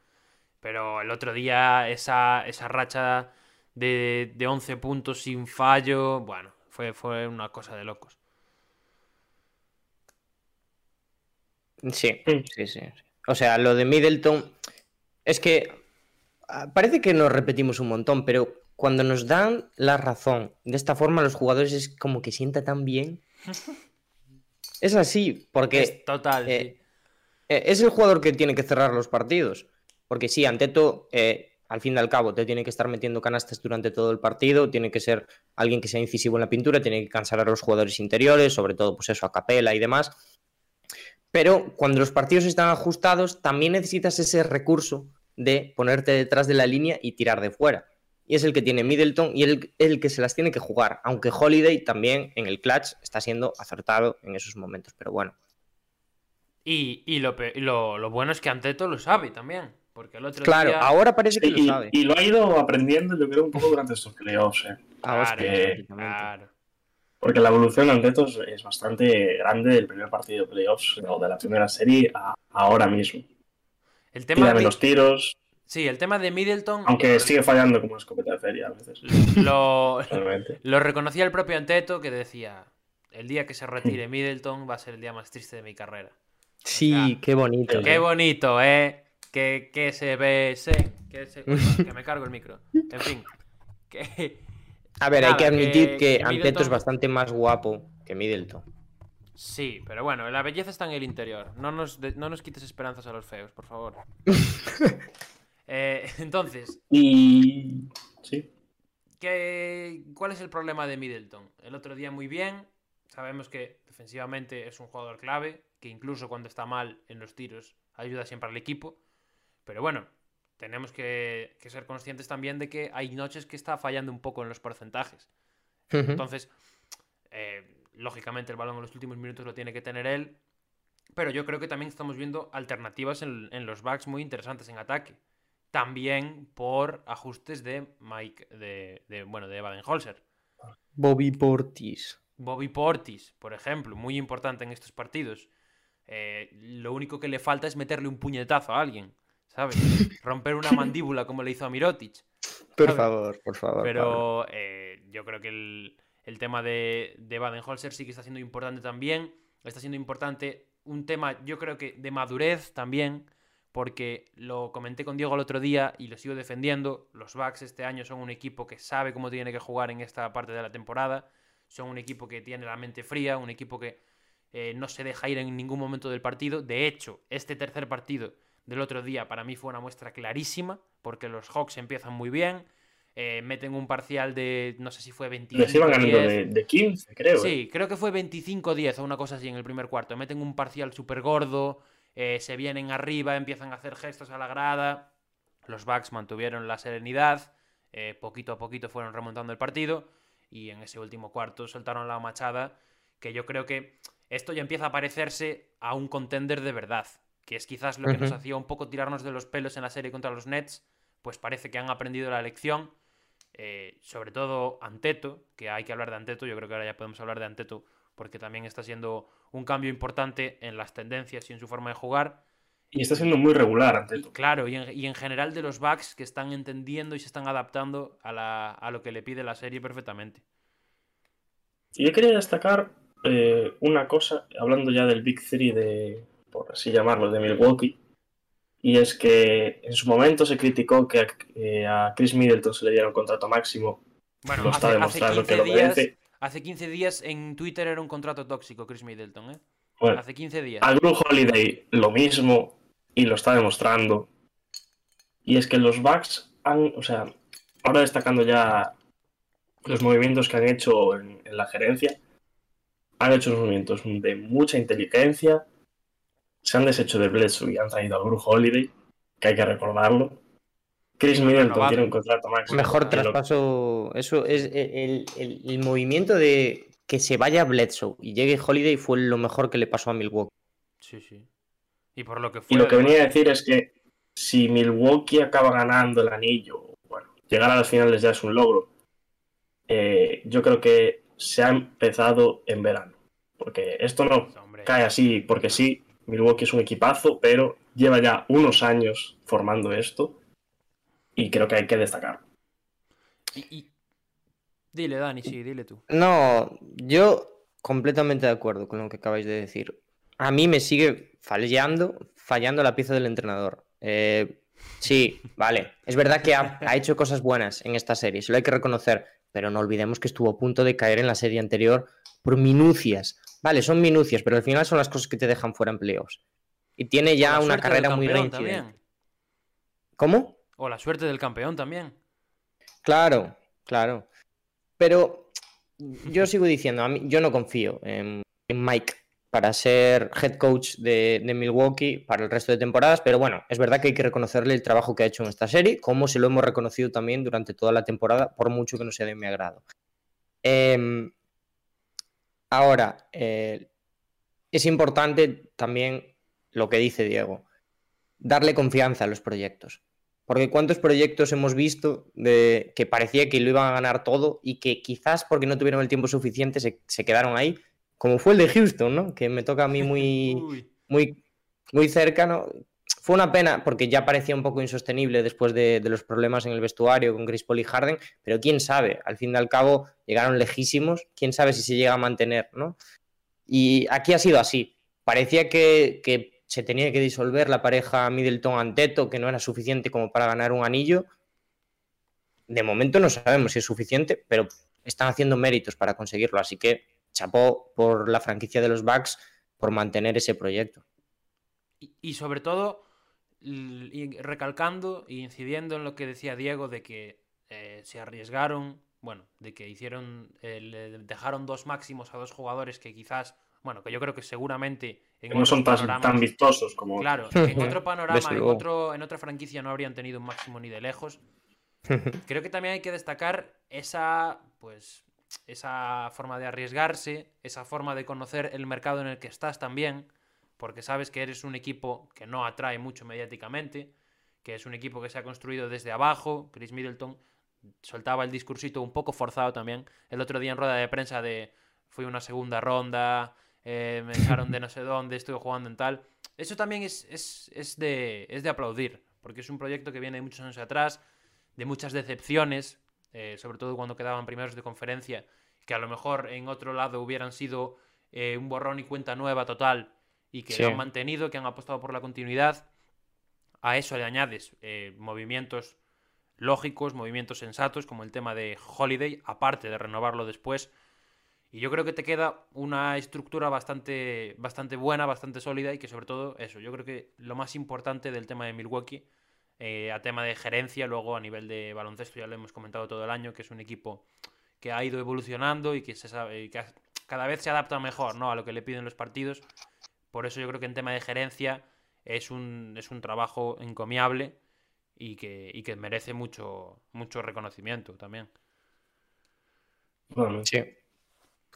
Pero el otro día, esa, esa racha de, de 11 puntos sin fallo, bueno, fue, fue una cosa de locos.
Sí, sí, sí. sí. O sea, lo de Middleton es que ah, parece que nos repetimos un montón, pero cuando nos dan la razón de esta forma, los jugadores es como que sienta tan bien. es así, porque
Es total,
eh,
sí.
eh, es el jugador que tiene que cerrar los partidos. Porque sí, Anteto, eh, al fin y al cabo, te tiene que estar metiendo canastas durante todo el partido, tiene que ser alguien que sea incisivo en la pintura, tiene que cansar a los jugadores interiores, sobre todo, pues eso, a capela y demás. Pero cuando los partidos están ajustados, también necesitas ese recurso de ponerte detrás de la línea y tirar de fuera. Y es el que tiene Middleton y el, el que se las tiene que jugar. Aunque Holiday también en el clutch está siendo acertado en esos momentos. Pero bueno,
Y, y lo, lo, lo bueno es que Anteto lo sabe también. Porque el otro
claro,
día.
ahora parece que lo
Y,
sabe.
y lo ha ido aprendiendo, yo creo, un poco durante estos playoffs. ¿eh?
Ah,
Claro,
que-
claro.
Porque la evolución de Antetos es bastante grande del primer partido de playoffs o de la primera serie a ahora mismo.
El tema de,
menos tiros,
sí, el tema de Middleton.
aunque
lo-
sigue fallando como una escopeta de feria a veces.
Lo, lo reconocía el propio Anteto que decía: El día que se retire Middleton va a ser el día más triste de mi carrera.
Sí,
sea,
qué bonito.
Qué
¿eh?
bonito, ¿eh? Que, que se ve, sé, que, se... Que me cargo el micro. En fin. Que...
A ver, hay que admitir
que-
que, Anteto es bastante más guapo que Middleton.
Sí, pero bueno, la belleza está en el interior. No nos, de- no nos quites esperanzas a los feos, por favor. Eh, entonces,
Y. Sí.
¿qué, ¿cuál es el problema de Middleton? El otro día muy bien. Sabemos que defensivamente es un jugador clave, que incluso cuando está mal en los tiros ayuda siempre al equipo. Pero bueno, tenemos que, que ser conscientes también de que hay noches que está fallando un poco en los porcentajes. Entonces, eh, lógicamente el balón en los últimos minutos lo tiene que tener él. Pero yo creo que también estamos viendo alternativas en, en los backs muy interesantes en ataque. También por ajustes de Mike, de, de, bueno, de Baden-Holzer.
Bobby Portis.
Bobby Portis, por ejemplo, muy importante en estos partidos. Eh, lo único que le falta es meterle un puñetazo a alguien, ¿sabes? Romper una mandíbula como le hizo a Mirotic.
Por favor, por favor.
Pero eh, yo creo que el, el tema de, de Baden-Holzer sí que está siendo importante también. Está siendo importante un tema, yo creo que de madurez también, porque lo comenté con Diego el otro día y lo sigo defendiendo. Los Bucks este año son un equipo que sabe cómo tiene que jugar en esta parte de la temporada. Son un equipo que tiene la mente fría, un equipo que eh, no se deja ir en ningún momento del partido. De hecho, este tercer partido del otro día para mí fue una muestra clarísima, porque los Hawks empiezan muy bien, eh, meten un parcial de, no sé si fue 25
Les iban ganando
10.
de, de 15, creo. ¿eh?
Sí, creo que fue 25-10 o una cosa así en el primer cuarto. Meten un parcial súper gordo, eh, se vienen arriba, empiezan a hacer gestos a la grada. Los Bucks mantuvieron la serenidad, eh, poquito a poquito fueron remontando el partido y en ese último cuarto soltaron la machada que yo creo que esto ya empieza a parecerse a un contender de verdad, que es quizás lo que nos hacía un poco tirarnos de los pelos en la serie contra los Nets, pues parece que han aprendido la lección eh, sobre todo Anteto, que hay que hablar de Anteto, yo creo que ahora ya podemos hablar de Anteto porque también está siendo un cambio importante en las tendencias y en su forma de jugar.
Y está siendo muy regular
Y,
ante todo.
claro, y en, y en general de los backs que están entendiendo y se están adaptando a, la- a lo que le pide la serie perfectamente.
Y yo quería destacar eh, una cosa, hablando ya del Big Three de, por así llamarlo, de Milwaukee, y es que en su momento se criticó que a, eh, a Chris Middleton se le diera un contrato máximo.
Bueno,
lo
hace,
está
hace
demostrando
15
que lo
días,
merece.
hace 15 días en Twitter era un contrato tóxico Chris Middleton, ¿eh?
Bueno,
Hace 15 días.
a Drew Holiday lo mismo y lo está demostrando. Y es que los Bucks han, o sea, ahora destacando ya los movimientos que han hecho en, en la gerencia, han hecho unos movimientos de mucha inteligencia, se han deshecho de Bledsoe y han traído a Drew Holiday, que hay que recordarlo. Chris Middleton tiene un contrato máximo.
Mejor
Y lo-
traspaso. Eso es el, el- el movimiento de que se vaya Bledsoe y llegue Holiday fue lo mejor que le pasó a Milwaukee.
Sí, sí. Y por lo que fue.
Y lo que venía a decir es que si Milwaukee acaba ganando el anillo, bueno, llegar a las finales ya es un logro. Eh, yo creo que se ha empezado en verano. Porque esto no
Hombre,
cae así porque sí. Milwaukee es un equipazo, pero lleva ya unos años formando esto. Y creo que hay que destacar.
y- y- Dile, Dani, sí, dile tú.
No, yo completamente de acuerdo con lo que acabáis de decir. A mí me sigue fallando, fallando la pieza del entrenador. Eh, Sí, vale. Es verdad que ha, ha hecho cosas buenas en esta serie, se lo hay que reconocer, pero no olvidemos que estuvo a punto de caer en la serie anterior por minucias. Vale, son minucias, pero al final son las cosas que te dejan fuera en playoffs. Y tiene ya una carrera muy reincidente. ¿Cómo?
O la suerte del campeón también.
Claro, claro. Pero yo sigo diciendo, a mí, yo no confío en, en Mike para ser head coach de, de Milwaukee para el resto de temporadas, pero bueno, es verdad que hay que reconocerle el trabajo que ha hecho en esta serie, como se lo hemos reconocido también durante toda la temporada, por mucho que no sea de mi agrado. Em, ahora, eh, es importante también lo que dice Diego, darle confianza a los proyectos. Porque cuántos proyectos hemos visto de que parecía que lo iban a ganar todo y que quizás porque no tuvieron el tiempo suficiente se, se quedaron ahí, como fue el de Houston, ¿no? Que me toca a mí muy,
Uy.
muy, muy cercano. Fue una pena porque ya parecía un poco insostenible después de, los problemas en el vestuario con Chris Paul y Harden, pero quién sabe, al fin y al cabo llegaron lejísimos, quién sabe si se llega a mantener, ¿no? Y aquí ha sido así. Parecía que, se tenía que disolver la pareja Middleton-Anteto, que no era suficiente como para ganar un anillo. De momento no sabemos si es suficiente, pero están haciendo méritos para conseguirlo, así que chapó por la franquicia de los Bucks por mantener ese proyecto.
Y, sobre todo, y recalcando e incidiendo en lo que decía Diego de que eh, se arriesgaron, bueno, de que hicieron, eh, le dejaron dos máximos a dos jugadores que quizás, bueno, que yo creo que seguramente en
Que no son tan, vistosos como.
Claro, en otro panorama, en, otro, en otra franquicia no habrían tenido un máximo ni de lejos. Creo que también hay que destacar esa, pues, esa forma de arriesgarse, esa forma de conocer el mercado en el que estás también, porque sabes que eres un equipo que no atrae mucho mediáticamente, que es un equipo que se ha construido desde abajo. Chris Middleton soltaba el discursito un poco forzado también el otro día en rueda de prensa de fui una segunda ronda, eh, me echaron de no sé dónde, estuve jugando en tal. Eso también es, es, es de, es de aplaudir, porque es un proyecto que viene de muchos años atrás, de muchas decepciones, eh, sobre todo cuando quedaban primeros de conferencia, que a lo mejor en otro lado hubieran sido eh, un borrón y cuenta nueva total y que
Sí.
lo han mantenido, que han apostado por la continuidad. A eso le añades eh, movimientos lógicos, movimientos sensatos, como el tema de Holiday, aparte de renovarlo después. Y yo creo que te queda una estructura bastante, bastante buena, bastante sólida y que sobre todo eso, yo creo que lo más importante del tema de Milwaukee, eh, a tema de gerencia, luego a nivel de baloncesto ya lo hemos comentado todo el año, que es un equipo que ha ido evolucionando y que, se sabe, que cada vez se adapta mejor ¿no? a lo que le piden los partidos. Por eso yo creo que en tema de gerencia es un, es un trabajo encomiable y que, y que merece mucho, mucho reconocimiento también.
Bueno,
Sí,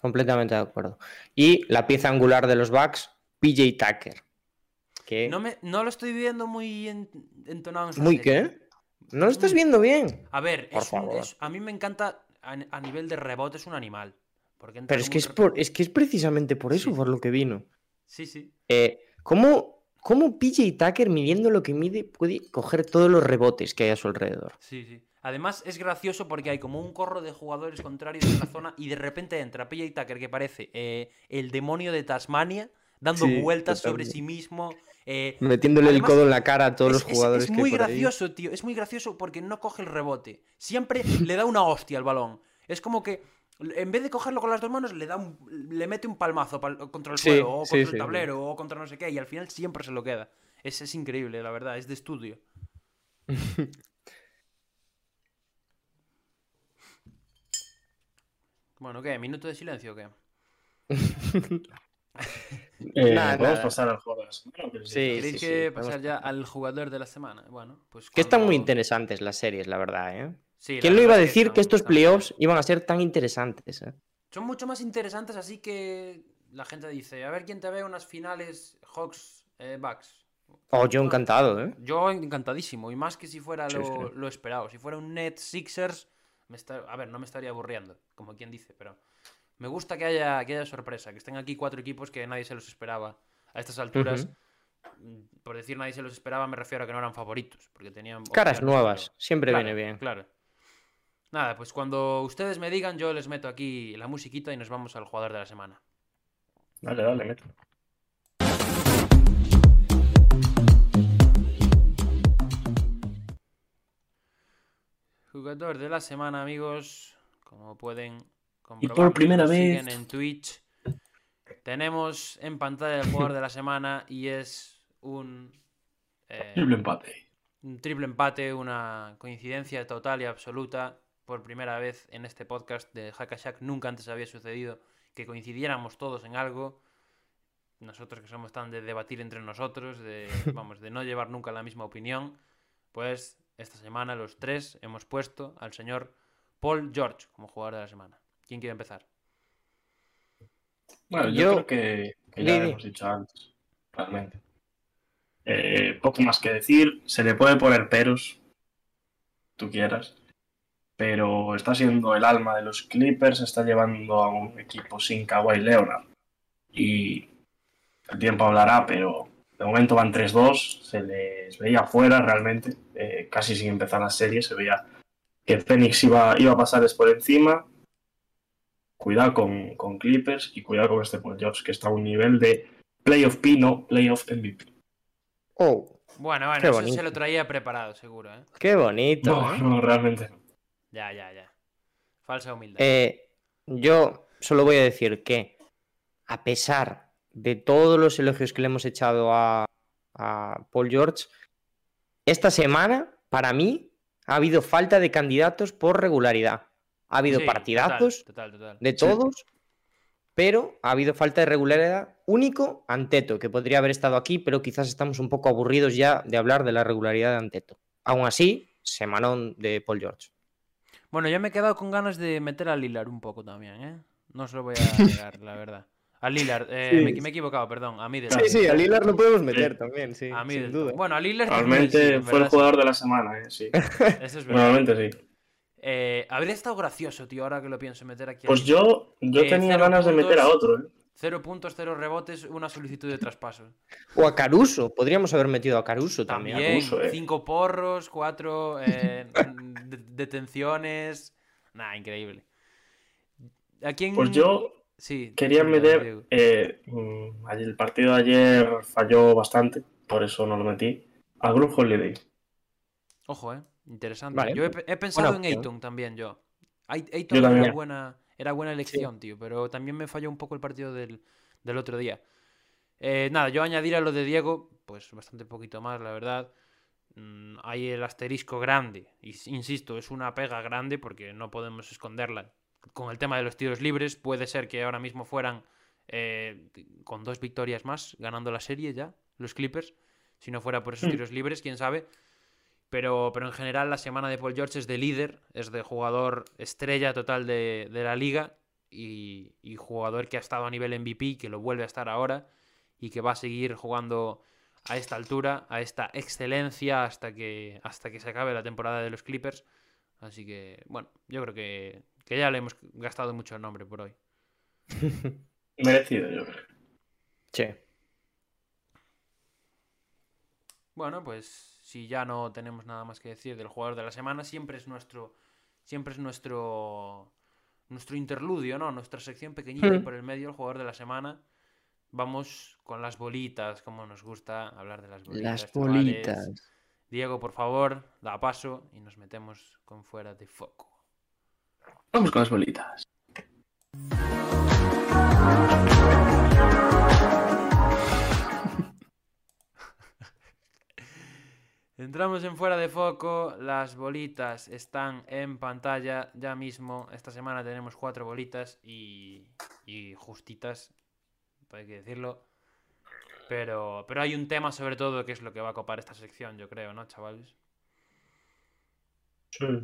completamente de acuerdo. Y la pieza angular de los Bucks, PJ Tucker. Que...
No, me, no lo estoy viendo muy en- entonado en
¿Muy
serie.
qué? ¿No lo estás viendo bien?
A ver,
Por
es un-
favor.
es- a mí me encanta a, a nivel de rebote es un animal. Porque
Pero es que es, por, es que es precisamente por eso
Sí.
por lo que vino.
Sí, sí.
Eh, ¿cómo, ¿Cómo PJ Tucker, midiendo lo que mide, puede coger todos los rebotes que hay a su alrededor?
Sí, sí. Además es gracioso porque hay como un corro de jugadores contrarios en la zona y de repente entra PJ Tucker que parece eh, el demonio de Tasmania dando
Sí,
vueltas sobre sí mismo. eh,
Metiéndole
Además,
el codo en la cara a todos
es,
los
es-
jugadores
es
que
muy
ahí.
gracioso, tío. Es muy gracioso porque no coge el rebote. Siempre le da una hostia al balón. Es como que en vez de cogerlo con las dos manos, le da un- le mete un palmazo pal- contra el
Sí,
suelo, o contra
sí,
el
sí.
tablero, o contra no sé qué, y al final siempre se lo queda. Es, es increíble, la verdad, es de estudio. bueno, ¿qué? ¿Minuto de silencio o qué?
eh,
Nada,
vamos
nada.
a pasar al juego de la semana. pero
Sí,
¿Queréis
sí,
que
sí,
pasar
vamos-
ya al jugador de la semana? Bueno, pues.
Que están muy interesantes las series, la verdad, ¿eh?
Sí,
¿Quién lo iba a decir que estos playoffs iban a ser tan interesantes? eh?
Son mucho más interesantes, así que la gente dice, a ver quién te ve unas finales Hawks eh, Bucks.
Oh, yo encantado, ¿eh?
Yo encantadísimo, y más que si fuera lo,
sí.
lo esperado. Si fuera un Net Sixers, me está- a ver, no me estaría aburriendo, como quien dice, pero me gusta que haya, que haya sorpresa, que estén aquí cuatro equipos que nadie se los esperaba a estas alturas. Mm, Por decir nadie se los esperaba, me refiero a que no eran favoritos, porque tenían
Caras
opciones,
nuevas,
pero-
siempre
Claro,
viene bien.
Claro. Nada, pues cuando ustedes me digan, yo les meto aquí la musiquita y nos vamos al jugador de la semana.
Dale, dale, meto.
Jugador de la semana, amigos. Como pueden
Y por
comprobar,
primera vez.
en Twitch. Tenemos en pantalla el jugador de la semana y es un, eh,
Triple empate.
un triple empate, una coincidencia total y absoluta. Por primera vez en este podcast de Hackashack nunca antes había sucedido que coincidiéramos todos en algo. Nosotros que somos tan de debatir entre nosotros, de, vamos, de no llevar nunca la misma opinión, pues esta semana los tres hemos puesto al señor Paul George como jugador de la semana. ¿Quién quiere empezar?
Bueno, yo,
Yo-
creo que, que ya lo hemos dicho antes, realmente. Eh, poco más que decir. Se le puede poner peros, tú quieras, pero está siendo el alma de los Clippers, está llevando a un equipo sin Kawhi Leonard. Y el tiempo hablará, pero de momento van 3-2, se les veía fuera realmente, eh, casi sin empezar la serie, se veía que Phoenix iba, iba a pasarles por encima. Cuidado con, con Clippers y cuidado con este Paul George, que está a un nivel de Playoff P, no Playoff MVP.
Oh,
Bueno, bueno,
Qué
eso se lo traía preparado, seguro, ¿eh?
qué bonito.
No,
¿eh?
no, realmente no.
Ya, ya, ya. Falsa humildad.
Eh, yo solo voy a decir que, a pesar de todos los elogios que le hemos echado a, a Paul George, esta semana, para mí, ha habido falta de candidatos por regularidad. Ha habido
Sí,
partidazos
Total, total. total.
de
Sí.
todos, pero ha habido falta de regularidad único Anteto, que podría haber estado aquí, pero quizás estamos un poco aburridos ya de hablar de la regularidad de Anteto. Aún así, semanón de Paul George.
Bueno, yo me he quedado con ganas de meter a Lillard un poco también, ¿eh? No se lo voy a negar, la verdad. A Lillard, eh,
Sí.
me, me he equivocado, perdón. A mí
Sí, sí,
a Lillard lo podemos
meter
también, sí,
A mí Bueno, a sí,
Realmente
en
fue el jugador de la semana, eh, sí.
sí. Eso es verdad.
Realmente sí.
Eh, habría estado gracioso, tío, ahora que lo pienso, meter aquí a
Pues
Lillard.
yo, yo
Eh,
tenía ganas de meter a otro, ¿eh?
Cero puntos, cero rebotes, una solicitud de traspaso.
O a Caruso, podríamos haber metido a Caruso también.
Eh.
cinco porros, cuatro eh, de- detenciones. Nah, increíble. ¿A quién?
Pues yo
sí,
quería meter. Eh, mm, ayer- el partido de ayer falló bastante, por eso no lo metí. A Group Holiday.
Ojo, eh. Interesante.
Vale.
Yo he, pe- he pensado en. Ayton también, yo. Ay- Ayton era
también.
buena, era buena elección, tío, pero también me falló un poco el partido del, del otro día. Eh, nada, yo añadir a lo de Diego, pues bastante poquito más, la verdad. Mm, hay el asterisco grande, y insisto, es una pega grande porque no podemos esconderla. Con el tema de los tiros libres, puede ser que ahora mismo fueran eh, con dos victorias más, ganando la serie ya, los Clippers. Si no fuera por esos
Hmm.
tiros libres, quién sabe. Pero, pero en general la semana de Paul George es de líder, es de jugador estrella total de, de la liga y, y jugador que ha estado a nivel MVP, que lo vuelve a estar ahora y que va a seguir jugando a esta altura, a esta excelencia hasta que, hasta que se acabe la temporada de los Clippers. Así que, bueno, yo creo que, que ya le hemos gastado mucho el nombre por hoy.
Merecido, yo creo.
Sí.
Bueno, pues si ya no tenemos nada más que decir del jugador de la semana, siempre es nuestro siempre es nuestro nuestro interludio, ¿no? Nuestra sección pequeñita y
Hmm.
por el medio el jugador de la semana. Vamos con las bolitas, como nos gusta hablar de las bolitas.
Las
chavales.
bolitas.
Diego, por favor, da paso y nos metemos con fuera de foco.
Vamos con las bolitas.
Entramos en fuera de foco, las bolitas están en pantalla ya mismo. Esta semana tenemos cuatro bolitas y, y justitas, hay que decirlo. Pero, pero hay un tema sobre todo que es lo que va a copar esta sección, yo creo, ¿no, chavales?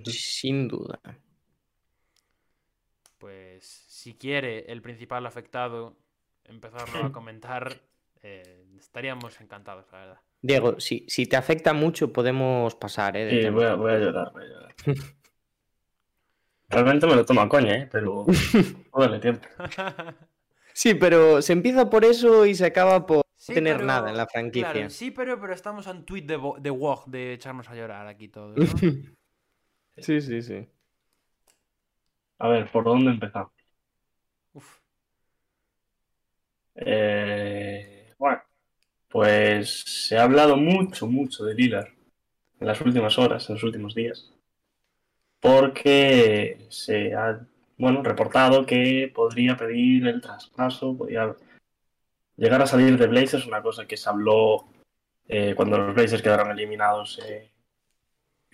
Sin duda.
Pues si quiere el principal afectado empezarlo a comentar, eh, estaríamos encantados, la verdad.
Diego, si, si te afecta mucho, podemos pasar, ¿eh?
Sí, voy a, voy a llorar, voy a llorar. Realmente me lo tomo a coña, ¿eh? Pero dale tiempo.
Sí, pero se empieza por eso y se acaba por
Sí,
tener
pero-
nada en la franquicia.
Claro, sí, pero, pero estamos un tweet de, de Wog de echarnos a llorar aquí todos. ¿no?
sí, sí, sí.
A ver, ¿por dónde empezamos?
Uf.
Eh, pues se ha hablado mucho, mucho de Lillard en las últimas horas, en los últimos días. porque se ha bueno, reportado que podría pedir el traspaso, podría llegar a salir de Blazers, una cosa que se habló eh, cuando los Blazers quedaron eliminados eh,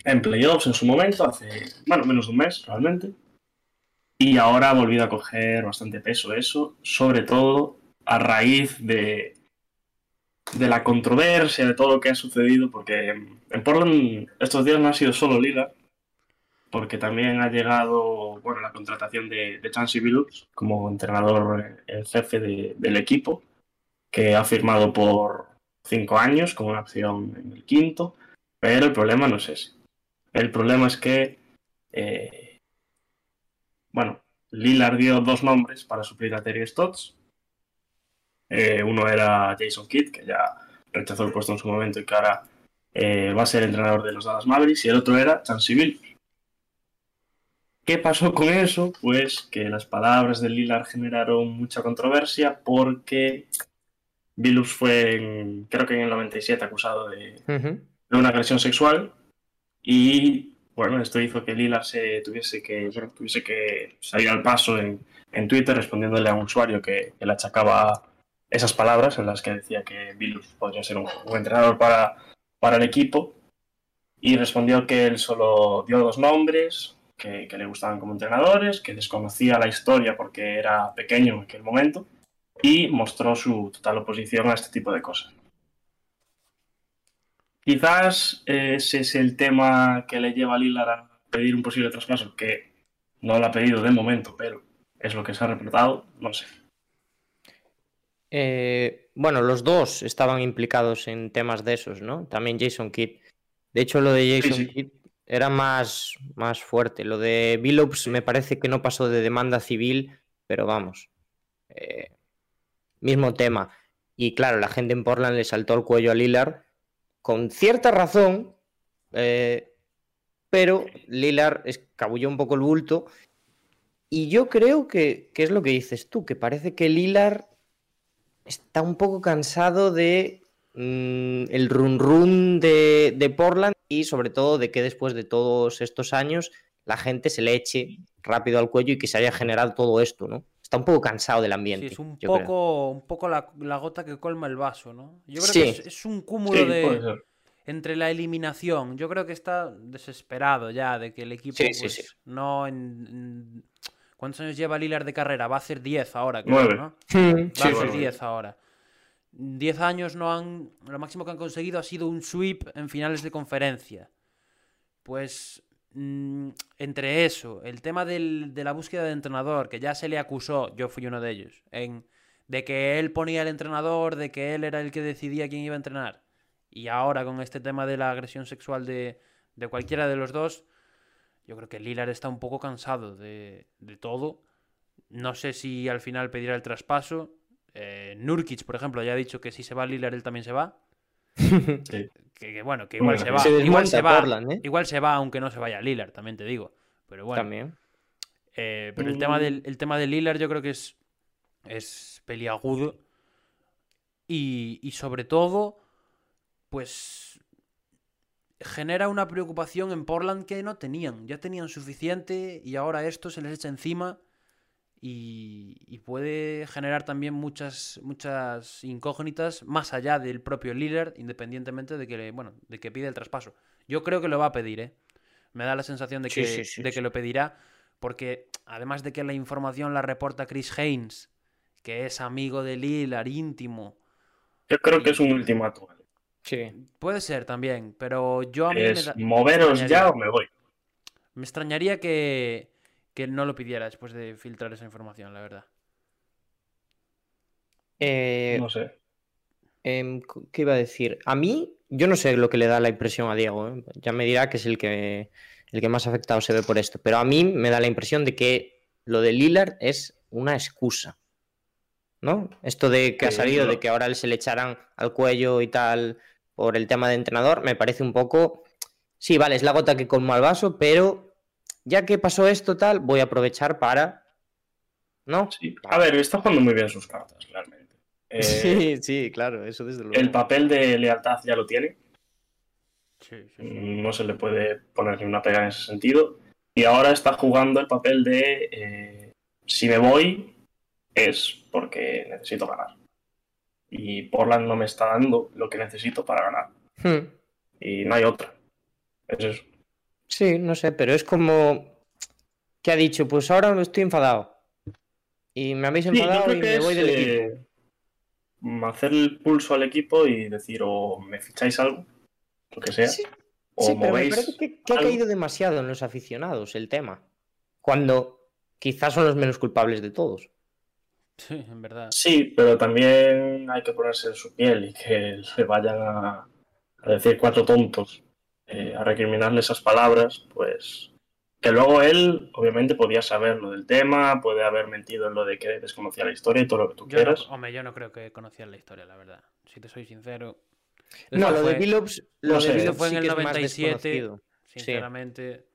en playoffs en su momento, hace, bueno, menos de un mes realmente. Y ahora ha volvido a coger bastante peso eso, sobre todo a raíz de, de la controversia, de todo lo que ha sucedido, porque en Portland estos días no ha sido solo Lila, porque también ha llegado bueno, la contratación de, de Chansey como entrenador en jefe de, del equipo, que ha firmado por cinco años con una opción en el quinto, pero el problema no es ese. El problema es que, eh, bueno, Lillard dio dos nombres para suplir a Terry Stotts. Eh, uno era Jason Kidd, que ya rechazó el puesto en su momento y que ahora eh, va a ser entrenador de los Dallas Mavericks, y el otro era Chansey Billups ¿Qué pasó con eso? Pues que las palabras de Lillard generaron mucha controversia porque Billups fue, creo que en el 97, acusado de, uh -huh. de, una agresión sexual y bueno, esto hizo que Lillard se tuviese que, tuviese que salir al paso en, en Twitter respondiéndole a un usuario que, que, le achacaba esas palabras en las que decía que Billups podría ser un, un entrenador para, para el equipo y respondió que él solo dio dos nombres, que, que, le gustaban como entrenadores, que desconocía la historia porque era pequeño en aquel momento y mostró su total oposición a este tipo de cosas. Quizás ese es el tema que le lleva a Lillard a pedir un posible traspaso, que no lo ha pedido de momento, pero es lo que se ha reportado, no sé.
Eh, bueno, los dos estaban implicados en temas de esos, ¿no? También Jason Kidd. De hecho, lo de Jason sí, sí. Kidd era más, más fuerte. Lo de Billups me parece que no pasó de demanda civil, pero vamos. Eh, mismo tema. Y claro, la gente en Portland le saltó el cuello a Lillard con cierta razón, eh, pero Lillard escabulló un poco el bulto. Y yo creo que, que, es lo que dices tú, que parece que Lillard está un poco cansado de mmm, el run run de, de Portland y sobre todo de que después de todos estos años la gente se le eche rápido al cuello y que se haya generado todo esto, ¿no? Está un poco cansado del ambiente.
Sí, es un poco, creo. un poco la, la, gota que colma el vaso, ¿no? Yo creo sí. que es, es, un cúmulo sí, de... Entre la eliminación, yo creo que está desesperado ya de que el equipo
sí,
pues, no... En, en... ¿Cuántos años lleva Lillard de carrera? Va a ser 10 ahora, creo,
Nueve.
¿no?
Mm,
Va a ser 10 ahora. 10 años no han. Lo máximo que han conseguido ha sido un sweep en finales de conferencia. Pues. Mmm, entre eso, el tema del, de la búsqueda de entrenador, que ya se le acusó, yo fui uno de ellos, en, de que él ponía el entrenador, de que él era el que decidía quién iba a entrenar. Y ahora con este tema de la agresión sexual de, de cualquiera de los dos, yo creo que Lillard está un poco cansado de, de todo. No sé si al final pedirá el traspaso. Eh, Nurkic, por ejemplo, ya ha dicho que si se va Lillard, él también se va. sí. que, que, bueno, que igual bueno, se va.
Se
igual se va,
Portland, ¿eh?
igual se va, aunque no se vaya Lillard, también te digo. Pero bueno.
También.
Eh, pero el, tema del, el tema de Lillard yo creo que es, es peliagudo. Y, y sobre todo, pues genera una preocupación en Portland que no tenían. Ya tenían suficiente y ahora esto se les echa encima y, y, puede generar también muchas, muchas incógnitas más allá del propio Lillard, independientemente de que, bueno, de que pide el traspaso. Yo creo que lo va a pedir, ¿eh? Me da la sensación de que,
sí, sí, sí,
de que lo pedirá, porque además de que la información la reporta Chris Haynes, que es amigo de Lillard, íntimo.
Yo creo y... que es un ultimátum.
Sí.
Puede ser también, pero yo a mí
es
me da...
moveros ya o me voy.
Me extrañaría que, que no lo pidiera después de filtrar esa información, la verdad.
Eh,
no sé.
Eh, ¿Qué iba a decir? A mí, yo no sé lo que le da la impresión a Diego. ¿eh? Ya me dirá que es el que, el que más afectado se ve por esto. Pero a mí me da la impresión de que lo de Lillard es una excusa. ¿No? Esto de que ha salido, de que ahora se le echarán al cuello y tal por el tema de entrenador, me parece un poco. Sí, vale, es la gota que colma el vaso, pero ya que pasó esto tal, voy a aprovechar para... ¿No?
Sí. A ver, está jugando muy bien sus cartas, realmente.
Eh, sí, sí, claro, eso desde luego.
El papel de lealtad ya lo tiene.
Sí, sí, sí.
No se le puede poner ni una pega en ese sentido. Y ahora está jugando el papel de eh, si me voy es porque necesito ganar. Y Portland no me está dando lo que necesito para ganar.
Hmm.
Y no hay otra. Es eso.
Sí, no sé, pero es como que ha dicho, pues ahora estoy enfadado. Y me habéis enfadado y me
es
voy del equipo.
eh, hacer el pulso al equipo y decir o me ficháis algo, lo que sea,
Sí,
o
Sí, pero me
movéis.
parece que, que ha caído demasiado en los aficionados el tema. Cuando quizás son los menos culpables de todos.
Sí, en verdad.
Sí, pero también hay que ponerse en su piel y que le vayan a, a decir cuatro tontos, eh, a recriminarle esas palabras, pues que luego él obviamente podía saber lo del tema, puede haber mentido en lo de que desconocía la historia y todo lo que tú
Yo no,
quieras.
hombre, yo no creo que conocían la historia, la verdad. Si te soy sincero.
No, lo de Billups,
no
lo
sé,
de
esto
Billups
fue en
sí
el
que es más
97.
desconocido.
Sinceramente.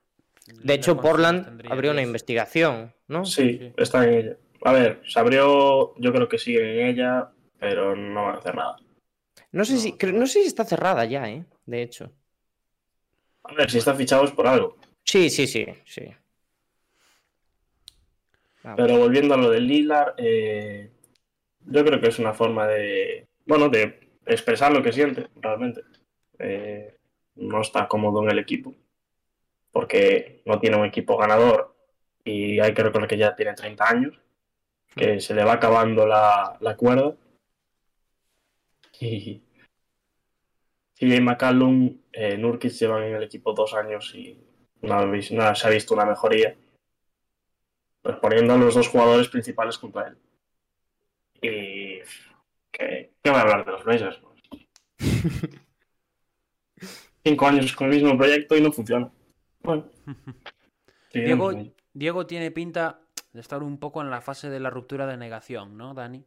De hecho, Portland abrió una
10.
investigación, ¿no?
Sí,
Sí.
está en ella. A ver, se abrió, yo creo que sigue en ella, pero no van a hacer nada.
No sé
No,
si,
no.
sé si está cerrada ya, ¿eh? De hecho.
A ver, si está fichado es por algo.
Sí, sí, sí, sí.
Pero volviendo a lo del Lilar, eh, yo creo que es una forma de, bueno, de expresar lo que siente realmente. Eh, no está cómodo en el equipo, porque no tiene un equipo ganador y hay que recordar que ya tiene 30 años, que se le va acabando la, la cuerda. Y CJ McCallum, eh, Nurkic llevan en el equipo dos años y no, se ha visto una mejoría pues poniendo a los dos jugadores principales junto a él. Y. ¿Qué, qué voy a hablar de los Blazers? Cinco años con el mismo proyecto y no funciona. Bueno.
Diego. Diego tiene pinta de estar un poco en la fase de la ruptura de negación, ¿no, Dani?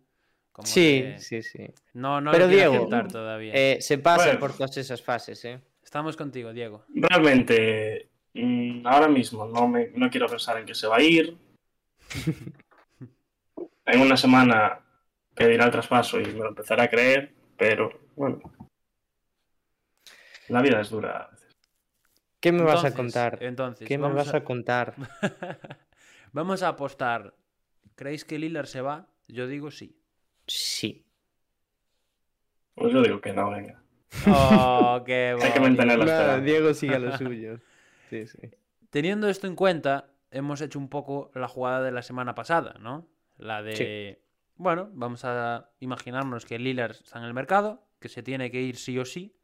Como
sí,
que
sí, sí.
No, no
Pero,
lo
Diego,
todavía.
Eh, se pasa
Bueno.
por todas esas fases, ¿eh?
Estamos contigo, Diego.
Realmente, mm, ahora mismo no, me, no quiero pensar en que se va a ir. en una semana pedirá el traspaso y me lo empezaré a creer, pero bueno. La vida es dura. a veces.
¿Qué me vas a contar?
Entonces,
¿Qué me vas a contar?
vamos a apostar. ¿Creéis que Lillard se va? Yo digo sí.
Sí.
Pues yo digo que no, venga.
Oh, qué
Hay que mantener la
Nada,
esperanza.
Diego sigue a lo suyo. Sí, sí.
Teniendo esto en cuenta, hemos hecho un poco la jugada de la semana pasada, ¿no? La de. Bueno, vamos a imaginarnos que Lillard está en el mercado, que se tiene que ir sí o sí.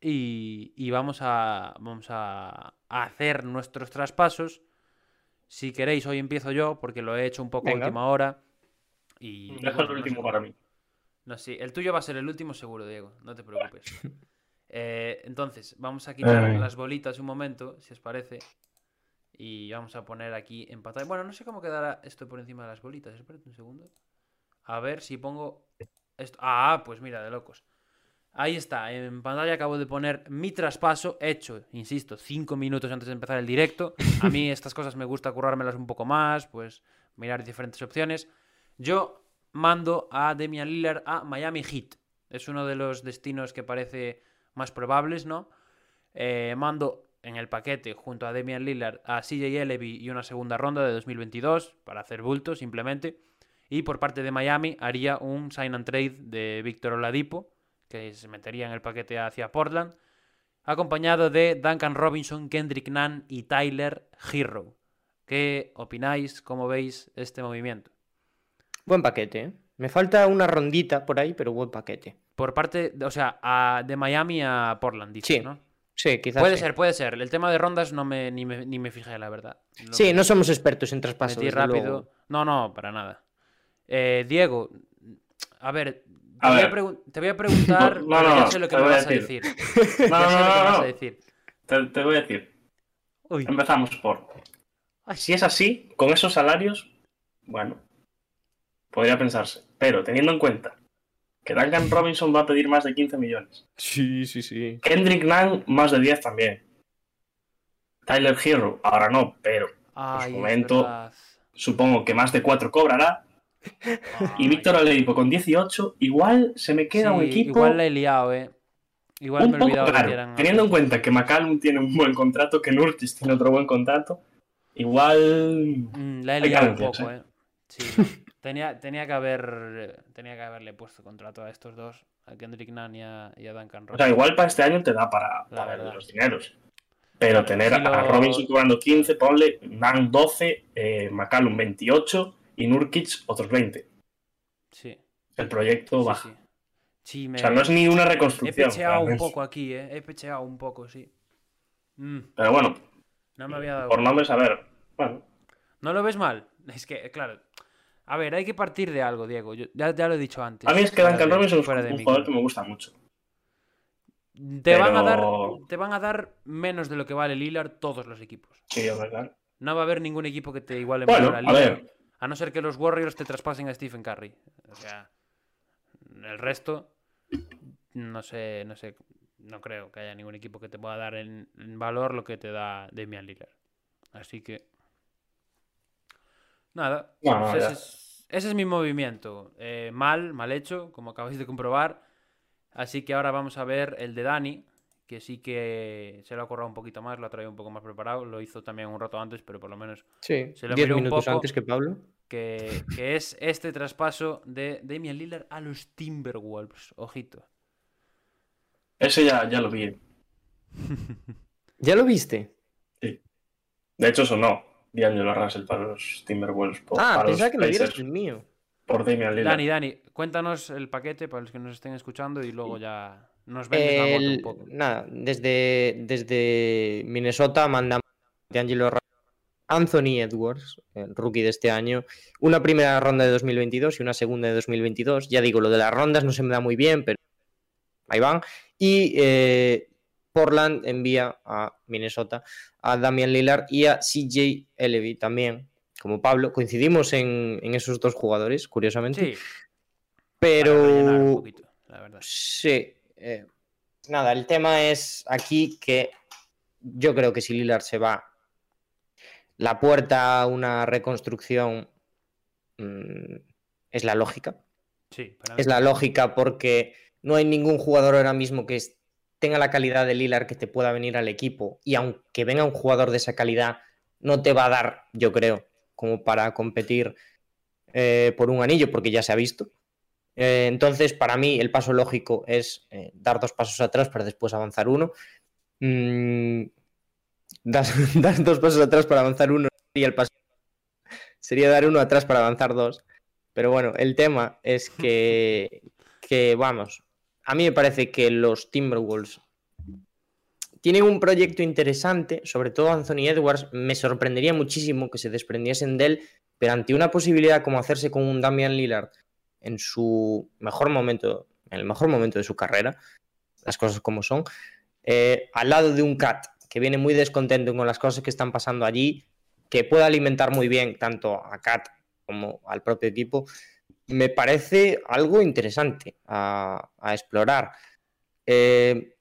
Y, y vamos, a, vamos a, a hacer nuestros traspasos. Si queréis, hoy empiezo yo, porque lo he hecho un poco a última hora. Y,
Deja
bueno,
el
no sé
último para mí.
no, sí, el tuyo va a ser el último seguro, Diego, no te preocupes. Eh, entonces, vamos a quitar las bolitas un momento, si os parece. Y vamos a poner aquí en pantalla. Bueno, no sé cómo quedará esto por encima de las bolitas. Espérate un segundo. A ver si pongo esto. Ah, pues mira, de locos. Ahí está, en pantalla acabo de poner mi traspaso hecho, insisto, cinco minutos antes de empezar el directo. A mí estas cosas me gusta currármelas un poco más, pues mirar diferentes opciones. Yo mando a Demian Lillard a Miami Heat. Es uno de los destinos que parece más probables, ¿no? Eh, mando en el paquete junto a Demian Lillard a CJ Elevi y una segunda ronda de 2022 para hacer bulto simplemente. Y por parte de Miami haría un sign and trade de Víctor Oladipo, que se metería en el paquete hacia Portland, acompañado de Duncan Robinson, Kendrick Nunn y Tyler Hero. ¿Qué opináis? ¿Cómo veis este movimiento?
Buen paquete, ¿eh? Me falta una rondita por ahí, pero buen paquete.
Por parte, de- o sea, a- de Miami a Portland, dices,
Sí,
¿no?
Sí, quizás.
Puede
sí.
ser, puede ser. El tema de rondas no me, ni, me, ni me fijé, la verdad. Lo
Sí, no somos expertos en traspasos.
rápido.
luego.
No, no, para nada. Eh, Diego, a ver, te, voy, a
ver.
pregun- te voy a preguntar,
No, no, no,
sé lo que
te
me vas a decir.
No,
que
no,
me
no,
vas a
no.
decir.
Te, te voy a decir.
Uy,
Empezamos por. Si es así, con esos salarios, bueno, podría pensarse. Pero teniendo en cuenta que Duncan Robinson va a pedir más de 15 millones,
Sí, sí, sí.
Kendrick Nunn más de 10 también, Tyler Hero, ahora no, pero
ay, es
momento. supongo que más de 4 cobrará. Y. Víctor Oladipo con 18, igual se me queda un
Sí,
equipo.
Igual la he liado, eh. Igual
un
me he
poco
olvidado eran.
Teniendo en cuenta que McCallum tiene un buen contrato, que Nurkic tiene otro buen contrato, igual.
Mm, la he liado un poco, eh. Sí, no. tenía, tenía que haber. Tenía que haberle puesto contrato a estos dos, a Kendrick Nunn y a, y a Duncan
O
Robinson.
sea, igual para este año te da para, los dineros. Pero tener
Si lo-
a Robinson cobrando 15, ponle Nunn 12, eh, McCallum 28 y Nurkic otros 20.
Sí,
El proyecto
sí,
baja.
sí. Sí, me...
O sea, no es ni una
He
reconstrucción.
pecheado un poco aquí, eh. He pecheado un poco, sí. Mm,
Pero bueno,
no me había dado.
por nombres, a ver. Bueno,
¿No lo ves mal? Es que, claro. A ver, hay que partir de algo, Diego. Yo, ya, ya lo he dicho antes.
a mí es que Duncan Robinson es un
micro.
jugador que me gusta mucho.
Te, van a dar, te van a dar menos de lo que vale Lillard todos los equipos.
Sí, es verdad.
No va a haber ningún equipo que te iguale
Bueno,
valor a
a
Lillard.
ver.
A no ser que los Warriors te traspasen a Stephen Curry. O sea, el resto, no sé, no sé, no creo que haya ningún equipo que te pueda dar en, en valor lo que te da Damian Lillard. Así que, nada,
No,
pues
ya.
ese, es, ese es mi movimiento. Eh, mal, mal hecho, como acabáis de comprobar. Así que ahora vamos a ver el de Dani, que sí que se lo ha currado un poquito más, lo ha traído un poco más preparado. Lo hizo también un rato antes, pero por lo menos
Sí,
Se lo
10
miró un
minutos
poco.
antes que Pablo.
que, que es este traspaso de Damian Lillard a los Timberwolves. Ojito.
Ese ya, ya lo vi.
¿Ya lo viste?
De hecho, sonó D'Angelo Russell para los Timberwolves. Por,
Ah,
para
pensaba
los
que dieras
Pacers
el mío.
Por Damian Lillard.
Dani, Dani, cuéntanos el paquete para los que nos estén escuchando y luego ya nos vendes la moto
El-
un poco.
nada, desde, desde Minnesota mandamos de Angelo Anthony Edwards, el rookie de este año, una primera ronda de 2022 y una segunda de 2022. Ya digo, lo de las rondas no se me da muy bien, pero ahí van. Y eh, Portland envía a Minnesota a Damian Lillard y a CJ Elevy también, como Pablo. Coincidimos en, en esos dos jugadores, curiosamente.
Sí,
pero
poquito, la verdad.
Sí. Eh, nada, el tema es aquí que yo creo que si Lillard se va, la puerta a una reconstrucción mm, es la lógica.
Sí, para
Es la lógica porque no hay ningún jugador ahora mismo que tenga la calidad de Lillard que te pueda venir al equipo. Y aunque venga un jugador de esa calidad, no te va a dar, yo creo, como para competir eh, por un anillo, porque ya se ha visto. Eh, entonces, para mí, el paso lógico es eh, dar dos pasos atrás para después avanzar uno. Mm, das, das dos pasos atrás para avanzar uno sería el paso. Sería dar uno atrás para avanzar dos. Pero bueno, el tema es que, que, vamos, a mí me parece que los Timberwolves tienen un proyecto interesante, sobre todo Anthony Edwards. Me sorprendería muchísimo que se desprendiesen de él, pero ante una posibilidad como hacerse con un Damian Lillard en su mejor momento, en el mejor momento de su carrera, las cosas como son, eh, al lado de un Cat que viene muy descontento con las cosas que están pasando allí, que puede alimentar muy bien tanto a Cat como al propio equipo, me parece algo interesante a, explorar. Eh,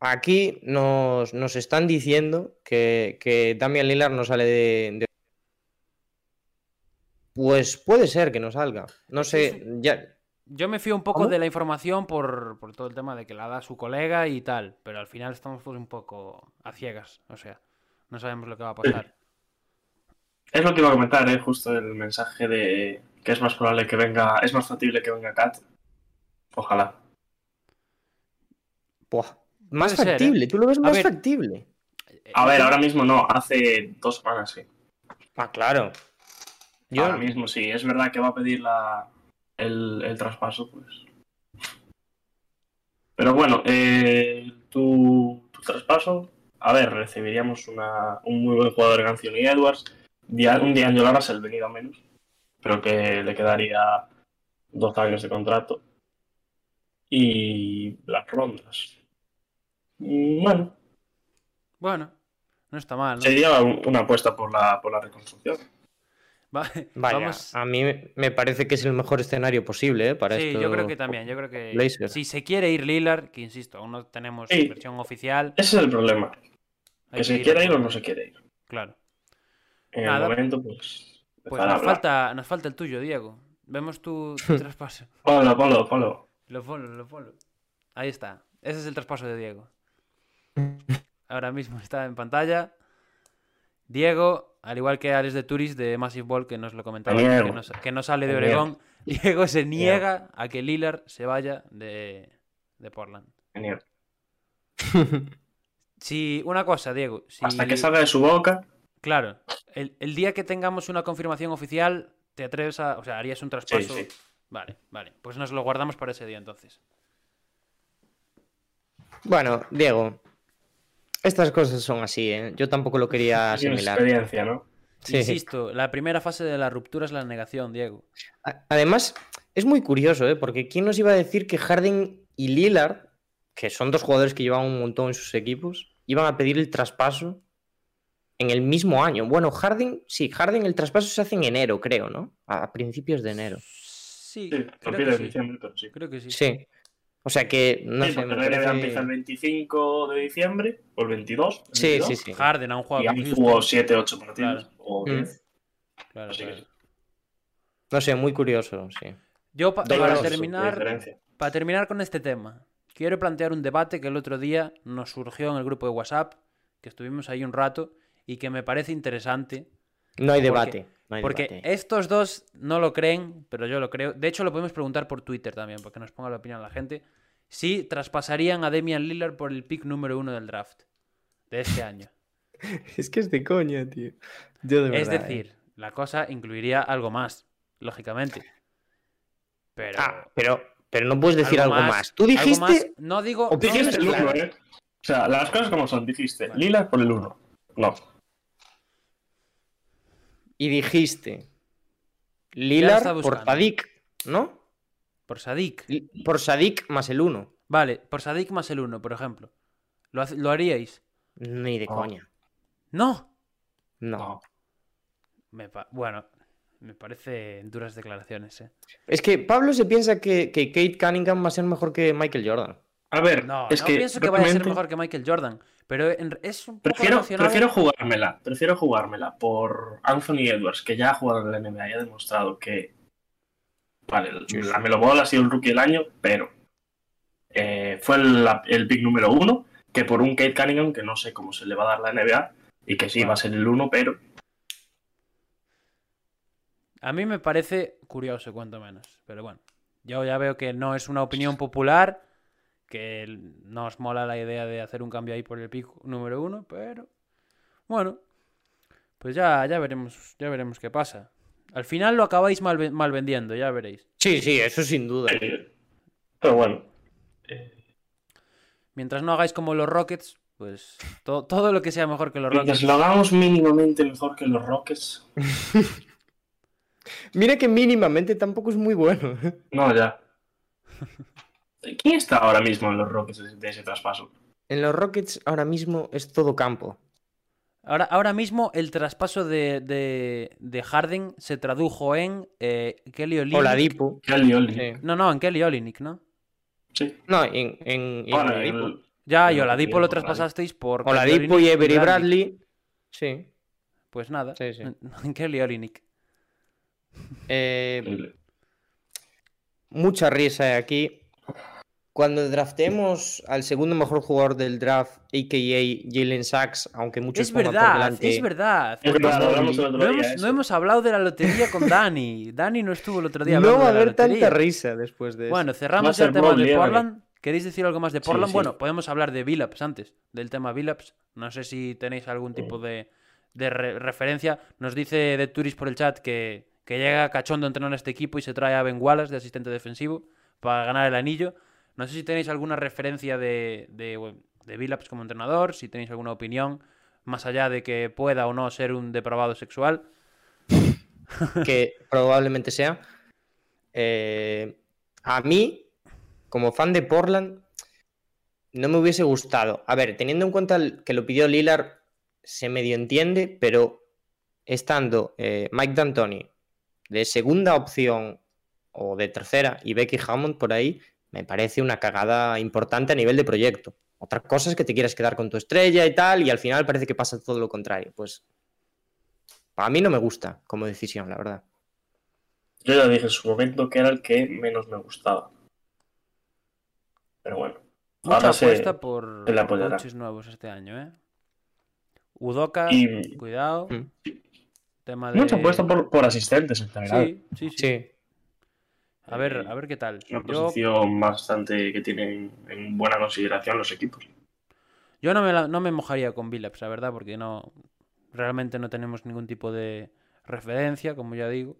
aquí nos, nos están diciendo que, que Damian Lillard no sale de- Pues puede ser que no salga. No sé, ya,
Yo me fío un poco
¿Cómo?
de la información por, por todo el tema de que la da su colega y tal, pero al final estamos todos un poco a ciegas, o sea, no sabemos lo que va a pasar.
Es lo que iba a comentar, ¿eh? justo el mensaje de que es más probable que venga, es más factible que venga Cat. Ojalá.
buah, más
Puede ser, ¿eh?
factible. Tú lo ves
A
más
ver,
factible.
A ver, ahora mismo no, hace dos semanas sí.
Ah, claro. Yo,
Ahora mismo sí, es verdad que va a pedir la, el, el traspaso, pues. Pero bueno, eh, tu, tu traspaso, a ver, recibiríamos una, un muy buen jugador en Anthony Edwards, Dia- un D'Angelo Russell venido a menos, pero que le quedaría dos años de contrato. Y las rondas. Bueno,
Bueno, no está mal, ¿no?
sería un- una apuesta por la, por la reconstrucción.
Va-
vaya,
vamos-
a mí me- parece que es el mejor escenario posible ¿eh? para
Sí,
esto.
yo creo que también. Yo creo que si se quiere ir Lillard, que insisto, aún no tenemos
Sí.
versión oficial.
Ese es el problema. Que se
ir
quiera ir o no se quiere ir.
Claro.
En
Nada.
el momento, pues.
Pues nos falta, nos falta el tuyo, Diego. Vemos tu, tu traspaso.
Ponlo, ponlo, ponlo.
Lo follow, lo follow. Ahí está. ese es el traspaso de Diego. Ahora mismo está en pantalla. Diego, al igual que Alex de Turis de Massive Ball, que nos lo comentaba, que no, que no sale de. Oregón, Diego se niega a que Lillard se vaya de, de Portland.
Genial.
Si, una cosa, Diego. Si,
Hasta que salga de su boca.
Claro, el, el día que tengamos una confirmación oficial, te atreves a. O sea, harías un traspaso.
sí.
Vale, vale. Pues nos lo guardamos para ese día entonces.
Bueno, Diego, estas cosas son así, ¿eh? Yo tampoco lo quería asimilar.
experiencia, ¿no?
Sí.
Insisto, la primera fase de la ruptura es la negación, Diego.
Además, es muy curioso, ¿eh? Porque ¿quién nos iba a decir que Harden y Lillard, que son dos jugadores que llevan un montón en sus equipos, iban a pedir el traspaso en el mismo año? Bueno, Harden, sí, Harden el traspaso se hace en enero, creo, ¿no? A principios de enero.
Sí,
Sí,
creo, que sí. creo que sí.
Sí. O sea que, no
Sí,
sé,
porque
me parece-
empieza el 25 de diciembre o el 22. el
Sí,
22,
sí, sí.
Harden a un juego
Y jugó 7, 8 partidos.
Claro.
O
Mm.
10.
Claro,
Así que
claro.
No sé, muy curioso, sí.
Yo, pa- para terminar, para terminar con este tema, quiero plantear un debate que el otro día nos surgió en el grupo de WhatsApp, que estuvimos ahí un rato, y que me parece interesante.
No hay
Porque-
debate. No
Porque
debate.
estos dos no lo creen, pero yo lo creo. De hecho, lo podemos preguntar por Twitter también, porque nos ponga la opinión la gente. Si traspasarían a Damian Lillard por el pick número uno del draft de este año.
Es que es de coña, tío. Yo de
es
verdad, ¿eh?
decir, la cosa incluiría algo más, lógicamente. Pero.
Ah, pero, pero no puedes decir algo, más. Tú dijiste.
más, no digo. no
Dijiste el
mezclar.
1, ¿eh? O sea, las cosas como son. Dijiste
Vale.
Lila por el 1. No.
Y dijiste. Lillard por. Sadik, ¿no?
Por Sadik.
Por Sadik más el 1.
Vale, por Sadik más el uno, por ejemplo. ¿Lo, lo haríais?
Ni de coña.
No.
No.
No.
Me pa- bueno, me parece duras declaraciones, ¿eh?
Es que Pablo se piensa que, que Kate Cunningham va a ser mejor que Michael Jordan.
A ver,
No,
es
no
que
pienso que vaya a ser mejor que Michael Jordan. Pero en- es un poco
Prefiero,
relacionado-
prefiero jugármela, prefiero jugármela por Anthony Edwards, que ya ha jugado en la NBA y ha demostrado que. Vale, la Melo Ball ha sido el rookie del año, pero eh, fue el pick número uno, que por un Kate Cunningham, que no sé cómo se le va a dar la NBA, y que sí va a ser el uno, pero
A mí me parece curioso, cuanto menos. Pero bueno, yo ya veo que no es una opinión popular, que el- no os mola la idea de hacer un cambio ahí por el pick número uno, pero bueno, pues ya, ya veremos, ya veremos qué pasa. Al final lo acabáis mal, ve- mal vendiendo, ya veréis.
Sí, sí, eso sin duda.
eh, pero bueno.
Mientras no hagáis como los Rockets, pues to- todo lo que sea mejor que los
Mientras
Rockets.
lo hagamos mínimamente mejor que los Rockets,
Mira que mínimamente tampoco es muy bueno.
no, ya. ¿Quién está ahora mismo en los Rockets de, de ese traspaso?
En los Rockets ahora mismo es todo campo.
Ahora, ahora mismo el traspaso de, de, de Harden se tradujo en eh, Kelly Olynyk.
Oladipo.
Kelly Olynyk.
Sí.
No, no, en Kelly Olynyk, ¿no?
Sí.
No, en, en, en Oladipo.
el-
Ya, y Oladipo lo traspasasteis por Kelly
Oladipo
Olynyk
y Avery Bradley. Sí.
Pues nada,
Sí, sí.
en Kelly Olynyk.
Eh, mucha risa aquí. Cuando draftemos al segundo mejor jugador del draft, a.k.a. Jalen Sachs, aunque muchos
Es
pongan por
verdad,
delante-
es verdad.
Es verdad,
no,
hemos,
eso.
no hemos hablado de la lotería con Dani. Dani no estuvo el otro día.
No va a haber tanta risa después de
Bueno,
eso.
A
cerramos el tema de. Portland. ¿Queréis decir algo más de Portland?
sí.
Bueno, podemos hablar de Billups antes, del tema Billups. No sé si tenéis algún tipo de, de re- referencia. Nos dice de Turis por el chat que, que llega cachondo a entrenar a este equipo y se trae a Ben Wallace de asistente defensivo para ganar el anillo. No sé si tenéis alguna referencia de, de, de Billups como entrenador, si tenéis alguna opinión, más allá de que pueda o no ser un depravado sexual.
que probablemente sea. Eh, a mí, como fan de Portland, no me hubiese gustado. A ver, teniendo en cuenta que lo pidió Lillard, se medio entiende, pero estando eh, Mike D'Antoni de segunda opción o de tercera y Becky Hammond por ahí, me parece una cagada importante a nivel de proyecto. Otra cosa es que te quieras quedar con tu estrella y tal, y al final parece que pasa todo lo contrario. Pues a mí no me gusta como decisión, la verdad.
Yo ya dije en su momento que era el que menos me gustaba. Pero bueno,
Mucha
Ahora se-
apuesta por
se le apoyará.
coaches nuevos este año, ¿eh? Udoka,
Y-
cuidado.
Mm.
Tema de...
Mucha apuesta por, por asistentes en general.
Sí, sí, sí.
Sí.
A ver, a ver qué tal.
Una
Yo,
posición bastante que tienen en buena consideración los equipos.
yo no, me la- no me mojaría con Billups, la verdad, porque no realmente no tenemos ningún tipo de referencia, como ya digo.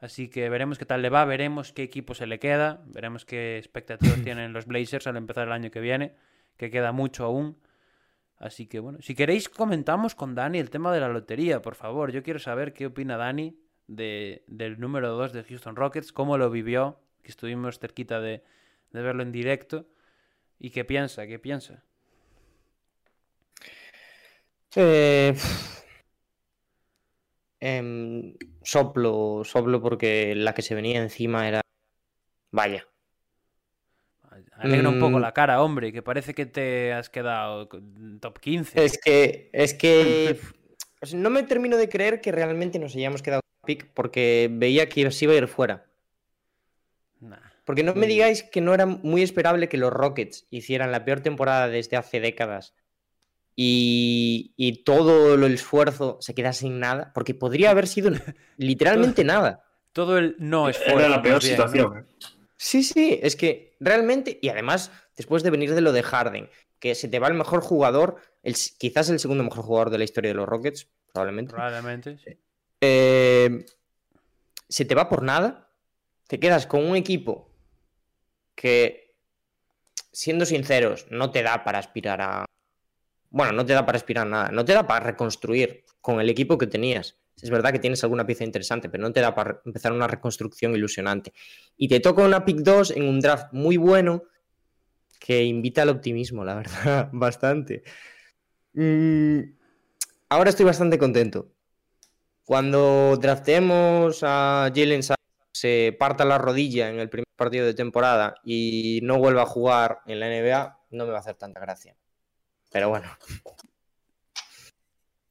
Así que veremos qué tal le va, veremos qué equipo se le queda, veremos qué expectativas tienen los Blazers al empezar el año que viene, que queda mucho aún. Así que bueno, si queréis comentamos con Dani el tema de la lotería, por favor. Yo quiero saber qué opina Dani de, del número 2 de Houston Rockets, cómo lo vivió, que estuvimos cerquita de, de verlo en directo, y qué piensa, qué piensa.
Eh. Em, soplo, soplo porque la que se venía encima era. Vaya.
Alegra un poco
Mm.
la cara, hombre, que parece que te has quedado top 15.
Es que, es que sea, no me termino de creer que realmente nos hayamos quedado pick porque veía que se iba a ir fuera.
Nah.
Porque no me digáis que no era muy esperable que los Rockets hicieran la peor temporada desde hace décadas y, y todo el esfuerzo se quedase sin nada, porque podría haber sido literalmente nada.
Todo el no esfuerzo.
Era la peor
bien, ¿no?
situación. ¿eh?
Sí, sí, es que realmente, y además, después de venir de lo de Harden, que se te va el mejor jugador, el, quizás el segundo mejor jugador de la historia de los Rockets, probablemente.
Probablemente. sí.
Eh, se te va por nada, te quedas con un equipo que, siendo sinceros, no te da para aspirar a... Bueno, no te da para aspirar a nada, no te da para reconstruir con el equipo que tenías. Es verdad que tienes alguna pieza interesante, pero no te da para empezar una reconstrucción ilusionante. Y te toca una pick 2 en un draft muy bueno que invita al optimismo, la verdad, bastante. Mm, ahora estoy bastante contento. Cuando draftemos a Jalen Sachs, se parta la rodilla en el primer partido de temporada y no vuelva a jugar en la NBA, no me va a hacer tanta gracia. Pero bueno,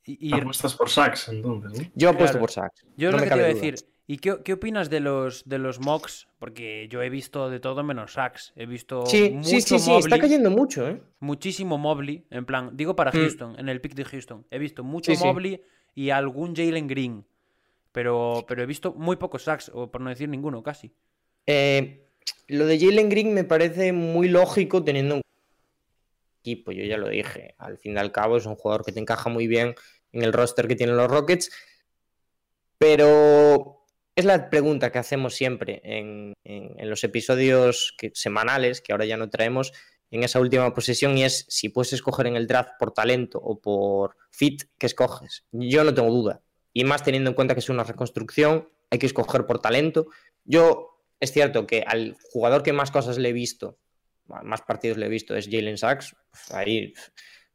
Y, y
Apuestas por Sachs, entonces,
yo apuesto
Claro.
por Sachs.
yo es
no
lo
me
que te iba a decir. ¿Y qué, qué opinas de los, de los mocks? Porque yo he visto de todo menos sacks. He visto
Sí,
mucho
sí, sí, sí, está
Mobley,
cayendo mucho, ¿eh?
muchísimo Mobley. En plan, digo para
Mm.
Houston, en el pick de Houston. He visto mucho
Sí, sí.
Y algún Jalen Green. Pero, pero he visto muy pocos sacks, o por no decir ninguno casi.
Eh, lo de Jalen Green me parece muy lógico teniendo un equipo, yo ya lo dije. Al fin y al cabo es un jugador que te encaja muy bien en el roster que tienen los Rockets. Pero es la pregunta que hacemos siempre en, en- los episodios semanales, que ahora ya no traemos, en esa última posesión, y es si puedes escoger en el draft por talento o por fit, ¿qué escoges? Yo no tengo duda. Y más teniendo en cuenta que es una reconstrucción, hay que escoger por talento. Yo, es cierto que al jugador que más cosas le he visto, más partidos le he visto, es Jalen Sachs. Pues Ahí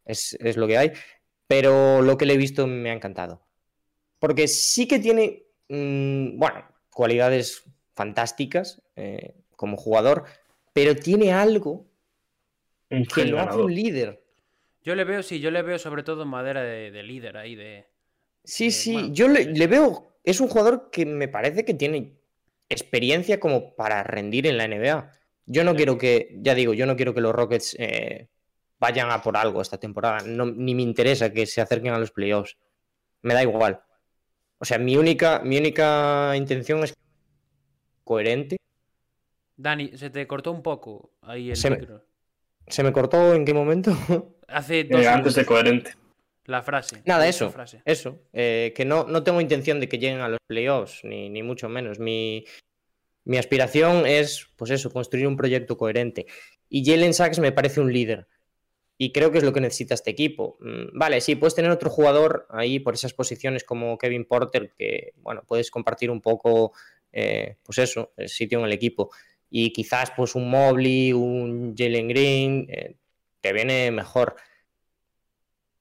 es, es lo que hay. Pero lo que le he visto me ha encantado. Porque sí que tiene, mm, bueno, cualidades fantásticas eh, como jugador, pero tiene algo que lo hace un líder.
Yo le veo, sí, yo le veo sobre todo madera de, de líder ahí, de...
Sí, sí,
bueno,
yo le, veo, es un jugador que me parece que tiene experiencia como para rendir en la NBA. Yo no
Sí.
quiero que, ya digo, yo no quiero que los Rockets eh, vayan a por algo esta temporada. No, ni me interesa que se acerquen a los playoffs. Me da igual. O sea, mi única, mi única intención es coherente.
Dani, se te cortó un poco ahí el
Se me-
micro.
¿Se me cortó en qué momento?
Hace dos
Eh, antes de coherente.
la frase.
Nada, eso.
frase.
Eso, eh, que no, no tengo intención de que lleguen a los playoffs, ni, ni mucho menos. Mi, mi aspiración es, pues eso, construir un proyecto coherente. Y Jalen Sachs me parece un líder. Y creo que es lo que necesita este equipo. Mm, Vale, sí, puedes tener otro jugador ahí por esas posiciones como Kevin Porter, que, bueno, puedes compartir un poco, eh, pues eso, el sitio en el equipo. Y quizás, pues, un Mobley, un Jalen Green, eh, viene mejor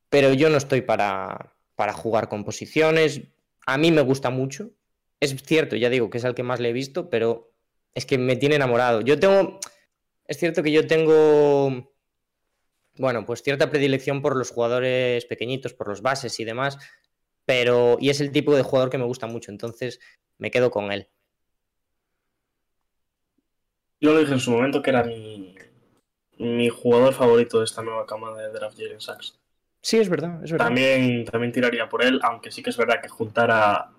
pero yo no estoy para, para jugar con posiciones. A mí me gusta mucho. Es cierto, ya digo que es el que más le he visto, pero es que me tiene enamorado. Yo tengo, es cierto que yo tengo, bueno, pues cierta predilección por los jugadores pequeñitos, por los bases y demás, pero, y es el tipo de jugador que me gusta mucho, entonces me quedo con él.
Yo lo dije en su momento que era mi, mi jugador favorito de esta nueva cama de draft Jalen Sachs.
Sí, es verdad, es verdad.
También, también tiraría por él, aunque sí que es verdad que juntar a,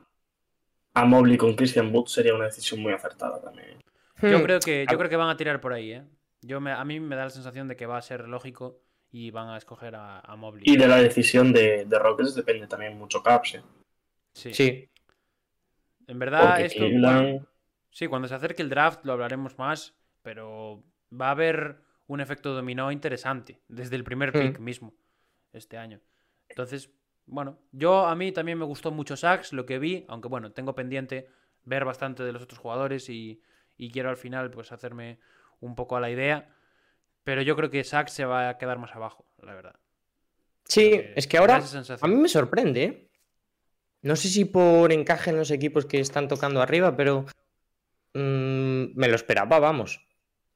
a Mobley con Christian Wood sería una decisión muy acertada también.
Yo
Hmm.
creo que, yo creo que van a tirar por ahí, ¿eh? Yo me, a mí me da la sensación de que va a ser lógico y van a escoger a, a Mobley.
Y de la decisión de, de Rockets depende también mucho Caps. ¿eh?
Sí.
Sí,
En verdad,
Porque
esto.
Cleveland-
bueno, sí, cuando se acerque el draft lo hablaremos más, pero va a haber un efecto dominó interesante desde el primer
Hmm.
pick mismo este año. Entonces, bueno, yo a mí también me gustó mucho Sachs, lo que vi, aunque bueno, tengo pendiente ver bastante de los otros jugadores y, y quiero al final pues hacerme un poco a la idea, pero yo creo que Sachs se va a quedar más abajo, la verdad.
sí,
Porque
es que ahora a mí me sorprende, ¿eh? No sé si por encaje en los equipos que están tocando arriba, pero mm, me lo esperaba, vamos.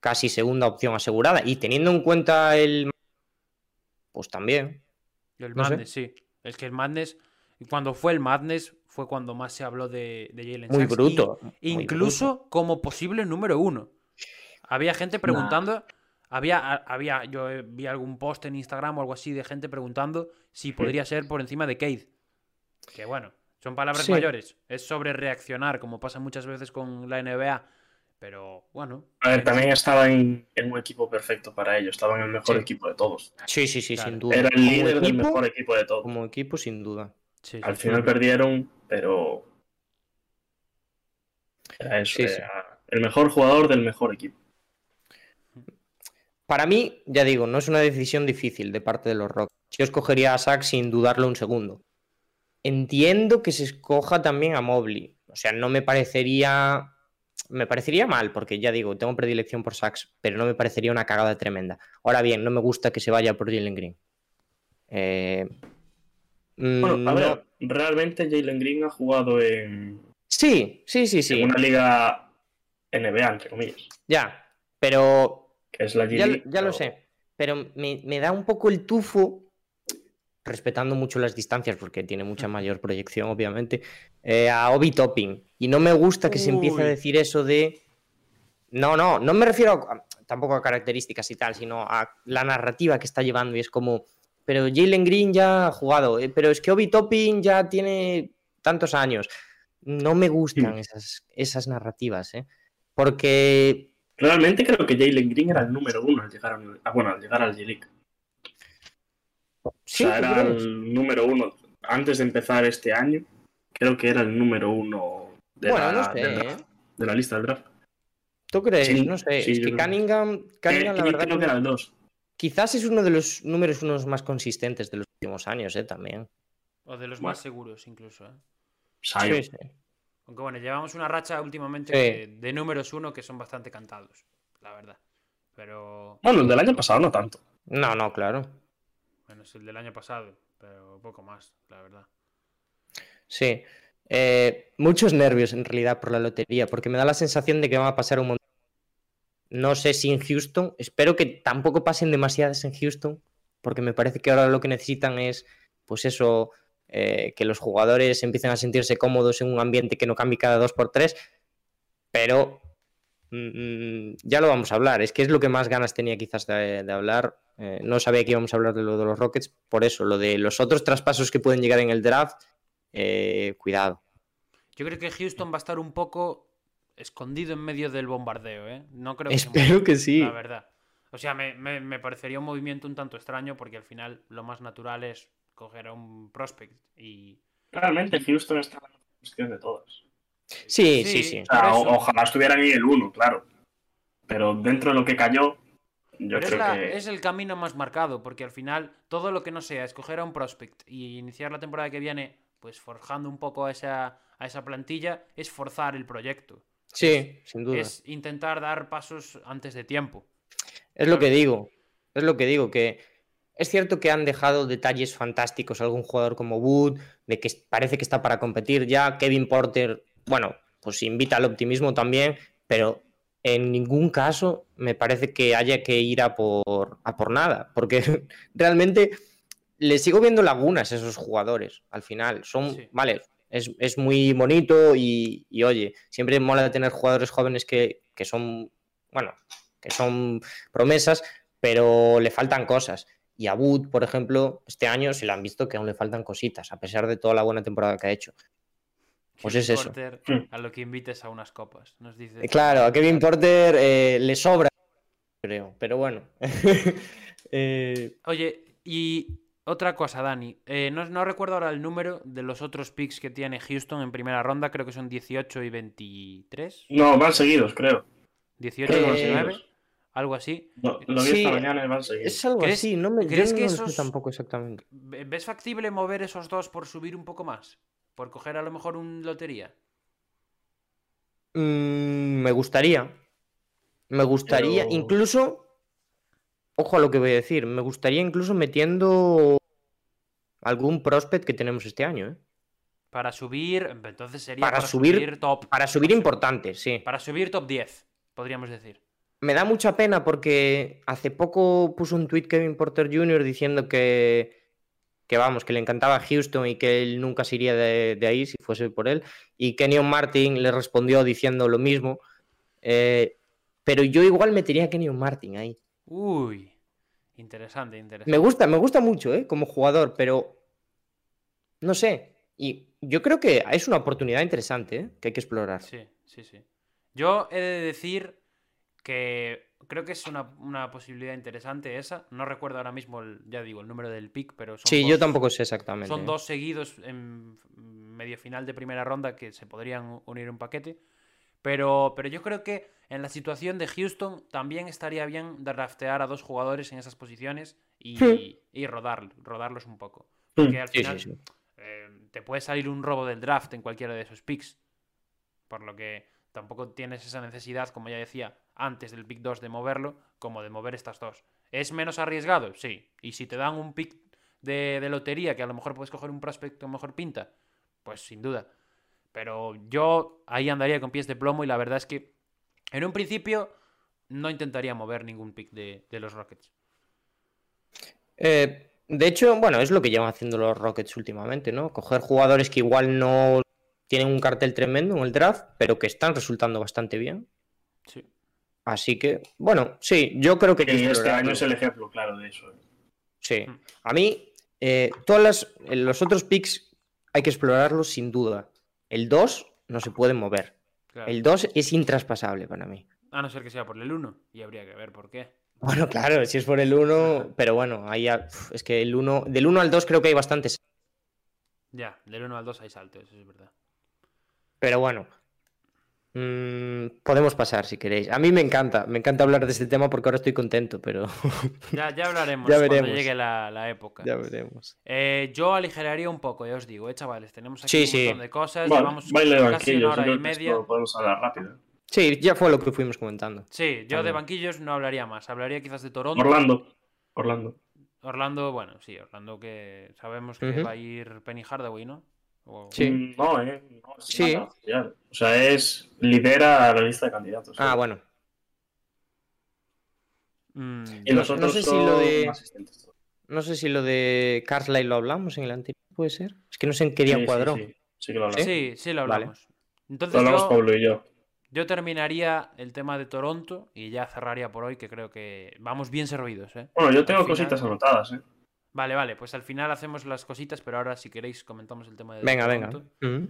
Casi segunda opción asegurada. Y teniendo en cuenta el... Pues también.
El
No sé.
Madness, sí. Es que el Madness, cuando fue el Madness, fue cuando más se habló de, de Jalen
Muy
Sachs.
bruto.
Y-
muy
incluso como posible número uno. Había gente preguntando, había, había, yo eh, vi algún post en Instagram o algo así de gente preguntando si podría ser por encima de Cade. Que bueno, son palabras
Sí.
mayores. Es sobre reaccionar, como pasa muchas veces con la NBA. Pero bueno.
A ver, también estaba en, en un equipo perfecto para ello. Estaba en el mejor
Sí.
equipo de todos.
Sí, sí, sí,
Claro.
sin duda.
Era el líder del mejor equipo de todos.
Como equipo, sin duda.
sí, sí.
Al final perdieron, pero. Era eso.
Sí, sí.
era el mejor jugador del mejor equipo.
Para mí, ya digo, no es una decisión difícil de parte de los Rockets. Yo escogería a Sack sin dudarlo un segundo. Entiendo que se escoja también a Mobley. O sea, no me parecería. Me parecería mal, porque ya digo, tengo predilección por Sachs, pero no me parecería una cagada tremenda. Ahora bien, no me gusta que se vaya por Jalen Green. Eh, mm,
Bueno, a
no-
ver, realmente Jalen Green ha jugado en,
Sí, sí, sí, sí.
en una liga NBA, entre comillas,
Ya. Pero
que es la G
Ya, lo sé, pero me, me da un poco el tufo, respetando mucho las distancias, porque tiene mucha mayor proyección, obviamente, eh, a Obi Topping. Y no me gusta que se empiece a decir eso de. No, no, no me refiero a- tampoco a características y tal, sino a la narrativa que está llevando. Y es como, pero Jalen Green ya ha jugado, eh, pero es que Obi Topping ya tiene tantos años. No me gustan
Mm.
esas, esas narrativas, ¿eh? Porque
Realmente creo que Jalen Green era el número uno al llegar, al- ah, bueno, al, llegar al League.
Sí,
o sea,
¿tú
era el número uno. Antes de empezar este año, creo que era el número uno de,
Bueno,
la,
no sé,
del
¿eh?
draft, de la lista del draft.
¿Tú crees?
Sí,
no sé,
sí,
es que. Cunningham, Cunningham,
Eh,
la verdad,
creo que era el dos.
quizás es uno de los números unos más consistentes de los últimos años, ¿eh? También.
O de los
Bueno.
más seguros, incluso. ¿eh?
Sí, sí.
Aunque bueno, llevamos una racha últimamente
Sí.
de, de números uno que son bastante cantados, la verdad. Pero
Bueno, el del año pasado no tanto.
No, no, claro.
Bueno, es el del año pasado, pero poco más, la verdad.
Sí. Eh, muchos nervios en realidad por la lotería, porque me da la sensación de que van a pasar un montón. No sé si en Houston, espero que tampoco pasen demasiadas en Houston, porque me parece que ahora lo que necesitan es, pues eso, eh, que los jugadores empiecen a sentirse cómodos en un ambiente que no cambie cada dos por tres, pero mm, ya lo vamos a hablar, es que es lo que más ganas tenía quizás de hablar. Eh, no sabía que íbamos a hablar de lo de los Rockets, por eso, lo de los otros traspasos que pueden llegar en el draft, eh, cuidado.
Yo creo que Houston va a estar un poco escondido en medio del bombardeo, ¿eh? No creo que
Espero que sí.
La verdad. O sea, me, me- me parecería un movimiento un tanto extraño porque al final lo más natural es coger a un prospect y...
Realmente Houston está en la posición de todas.
Sí,
Sí.
sí, sí.
O sea, ojalá estuvieran ahí el uno, claro. Pero dentro de lo que cayó, yo
Pero es,
creo
la-
que.
es el camino más marcado, porque al final todo lo que no sea escoger a un prospect y iniciar la temporada que viene, pues forjando un poco a esa, a esa plantilla, es forzar el proyecto.
Sí, sin duda.
Es intentar dar pasos antes de tiempo.
Es lo que digo. Es lo que digo, que es cierto que han dejado detalles fantásticos a algún jugador como Wood, de que parece que está para competir ya. Kevin Porter, bueno, pues invita al optimismo también, pero en ningún caso me parece que haya que ir a por, a por nada, porque realmente le sigo viendo lagunas a esos jugadores al final. Son,
Sí.
vale, es, es muy bonito y, y, oye, siempre mola tener jugadores jóvenes que, que son, bueno, que son promesas, pero le faltan cosas. Y a Wood, por ejemplo, este año se le han visto que aún le faltan cositas, a pesar de toda la buena temporada que ha hecho. Pues es eso.
Porter,
Hmm.
a lo que invites a unas copas. Nos dice.
Eh, Claro, a Kevin Porter eh, le sobra, creo, pero bueno. Eh,
Oye, y otra cosa, Dani. eh, no, no recuerdo ahora el número de los otros picks que tiene Houston en primera ronda. Creo que son 18 y 23.
No, van seguidos, creo.
18
Creo
y
que van
19.
seguidos.
Algo así.
No, lo vi
Sí,
esta mañana y van seguidos.
es algo
¿Crees-
así, no me, yo
crees
no
que esos-
tampoco exactamente.
Ve- ¿Ves factible mover esos dos por subir un poco más? Por coger a lo mejor un lotería.
Mm, me gustaría. Me gustaría,
Pero-
incluso, ojo a lo que voy a decir, me gustaría incluso metiendo algún prospect que tenemos este año, ¿eh?
Para subir. Entonces sería
Para
para,
subir-
subir, top.
Para subir importante, sí.
Para subir top 10, podríamos decir.
Me da mucha pena porque hace poco puso un tweet Kevin Porter Jr. diciendo que, que vamos, que le encantaba Houston y que él nunca se iría de, de ahí si fuese por él. Y Kenyon Martin le respondió diciendo lo mismo. Eh, pero yo igual metería a Kenyon Martin ahí.
Uy. Interesante, interesante.
Me gusta, me gusta mucho, ¿eh? Como jugador, pero no sé. Y yo creo que es una oportunidad interesante, ¿eh? Que hay que explorar.
Sí, sí, sí. Yo he de decir que creo que es una, una posibilidad interesante esa. No recuerdo ahora mismo, el, ya digo, el número del pick, pero son
Sí,
dos,
yo tampoco sé exactamente.
Son
¿eh?
dos seguidos en medio final de primera ronda que se podrían unir un paquete. Pero, pero yo creo que en la situación de Houston también estaría bien draftear a dos jugadores en esas posiciones y, y rodar, rodarlos un poco. Porque al
Sí,
final
sí, sí.
eh, te puede salir un robo del draft en cualquiera de esos picks. Por lo que tampoco tienes esa necesidad, como ya decía, antes del pick 2 de moverlo, como de mover estas dos. ¿Es menos arriesgado? Sí. Y si te dan un pick de, de lotería, que a lo mejor puedes coger un prospecto mejor pinta, pues sin duda. Pero yo ahí andaría con pies de plomo y la verdad es que en un principio no intentaría mover ningún pick de, de los Rockets.
Eh, de hecho, bueno, es lo que llevan haciendo los Rockets últimamente, ¿no? Coger jugadores que igual no tienen un cartel tremendo en el draft, pero que están resultando bastante bien.
Sí.
Así que, bueno, sí, yo creo que
Y este año es el ejemplo claro de eso.
Sí.
Mm.
A mí, eh, todas las, eh, los otros picks hay que explorarlos sin duda. El 2 no se puede mover.
Claro.
El 2 es intraspasable para mí.
A no ser que sea por el 1. Y habría que ver por qué.
Bueno, claro, si es por el 1, pero bueno, ahí es que el 1, del 1 al 2 creo que hay bastantes.
Ya, del 1 al 2 hay saltos, eso es verdad.
Pero bueno, mm, podemos pasar si queréis. A mí me encanta, me encanta hablar de este tema porque ahora estoy contento, pero
Ya, ya hablaremos
Ya
cuando
veremos.
llegue la, la época.
ya veremos.
Eh, yo aligeraría un poco, ya os digo, eh, chavales. Tenemos aquí
Sí,
un
sí.
montón de cosas.
Bueno,
llevamos casi una hora y media.
podemos hablar rápido.
Sí, ya fue lo que fuimos comentando.
Sí, yo de banquillos no hablaría más. Hablaría quizás de Toronto.
Orlando. Orlando.
Orlando, bueno, sí, Orlando que sabemos que va a ir Penny Hardaway, ¿no? O-
Sí.
No, eh. No, es
Sí.
O sea, es. Lidera la lista de candidatos.
Ah,
¿eh?
bueno.
Mm,
Y los
no
otros
sé si
son
lo de-
asistentes.
No sé si lo de Carlisle lo hablamos en el anterior, puede ser. Es que no sé en qué día
Sí, sí,
cuadró.
Sí, sí que lo hablamos.
sí, sí, lo
Vale.
hablamos. Entonces
Lo hablamos
yo,
Pablo y yo.
yo terminaría el tema de Toronto y ya cerraría por hoy, que creo que vamos bien servidos, ¿eh?
Bueno, yo tengo
final-
cositas anotadas, ¿eh?
Vale, vale, pues al final hacemos las cositas, pero ahora si queréis comentamos el tema de
Venga, venga.
Toronto.
Mm.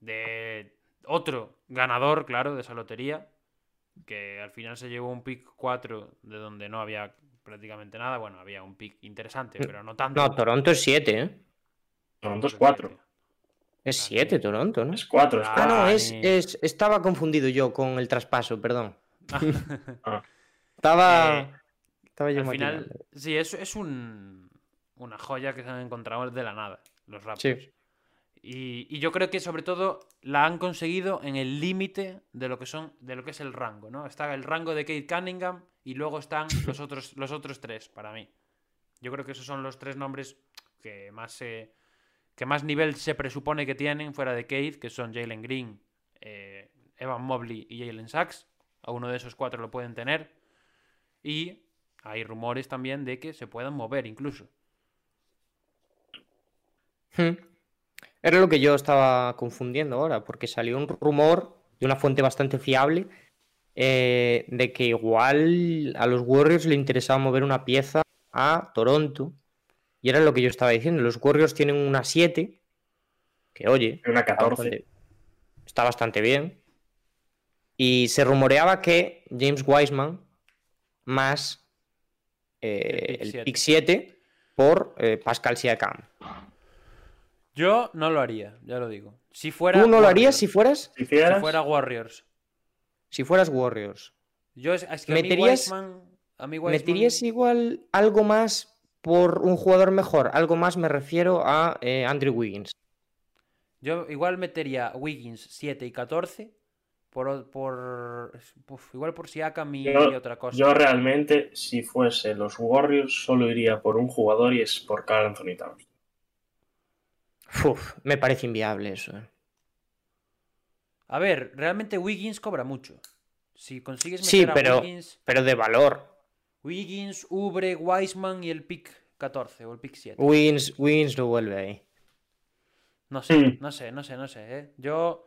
de otro ganador, claro, de esa lotería, que al final se llevó un pick 4 de donde no había prácticamente nada. Bueno, había un pick interesante, pero no tanto.
No, Toronto es 7, ¿eh?
Toronto es 4.
Es
Ah,
7 Toronto, ¿no?
Es 4, es
Ah,
Ah, no, es, es- estaba confundido yo con el traspaso, perdón.
Ah.
Estaba.
Eh,
estaba yo
al final, sí, es, es un, una joya que se han encontrado de la nada, los Raptors.
Sí.
Y, y yo creo que sobre todo la han conseguido en el límite de lo que son, de lo que es el rango, ¿no? Está el rango de Kate Cunningham y luego están los otros, los otros tres, para mí. Yo creo que esos son los tres nombres que más se- que más nivel se presupone que tienen fuera de Kate, que son Jalen Green, eh, Evan Mobley y Jalen Sachs. A uno de esos cuatro lo pueden tener. Y hay rumores también de que se puedan mover incluso.
Hmm. Era lo que yo estaba confundiendo ahora, porque salió un rumor de una fuente bastante fiable eh, de que igual a los Warriors le interesaba mover una pieza a Toronto. Y era lo que yo estaba diciendo. Los Warriors tienen una 7, que oye,
Una
está
14.
bastante, está bastante bien. Y se rumoreaba que James Wiseman más eh,
El pick
el
siete.
pick 7 por eh, Pascal Siakam.
Yo no lo haría, ya lo digo. Si fuera.
¿Tú no lo harías si fueras,
Si
Si fuera Warriors.
si fueras Warriors?
Yo es, es que a mí
¿Meterías-
Wiseman- a mí Wiseman-
¿Meterías igual algo más por un jugador mejor? Algo más me refiero a eh, Andrew Wiggins.
Yo igual metería Wiggins 7 y 14 por, por uf, igual por Siakam y, y otra cosa.
yo realmente, si fuese los Warriors, solo iría por un jugador y es por Carl Anthony Towns.
Uf, me parece inviable eso. eh.
A ver, realmente Wiggins cobra mucho. Si consigues meter
Sí,
a
pero,
Wiggins,
pero de valor.
Wiggins, Ubre, Wiseman y el pick 14 o el pick 7.
Wiggins, Wiggins no vuelve ahí.
No sé,
Mm.
no sé, no sé, no sé. ¿eh? Yo.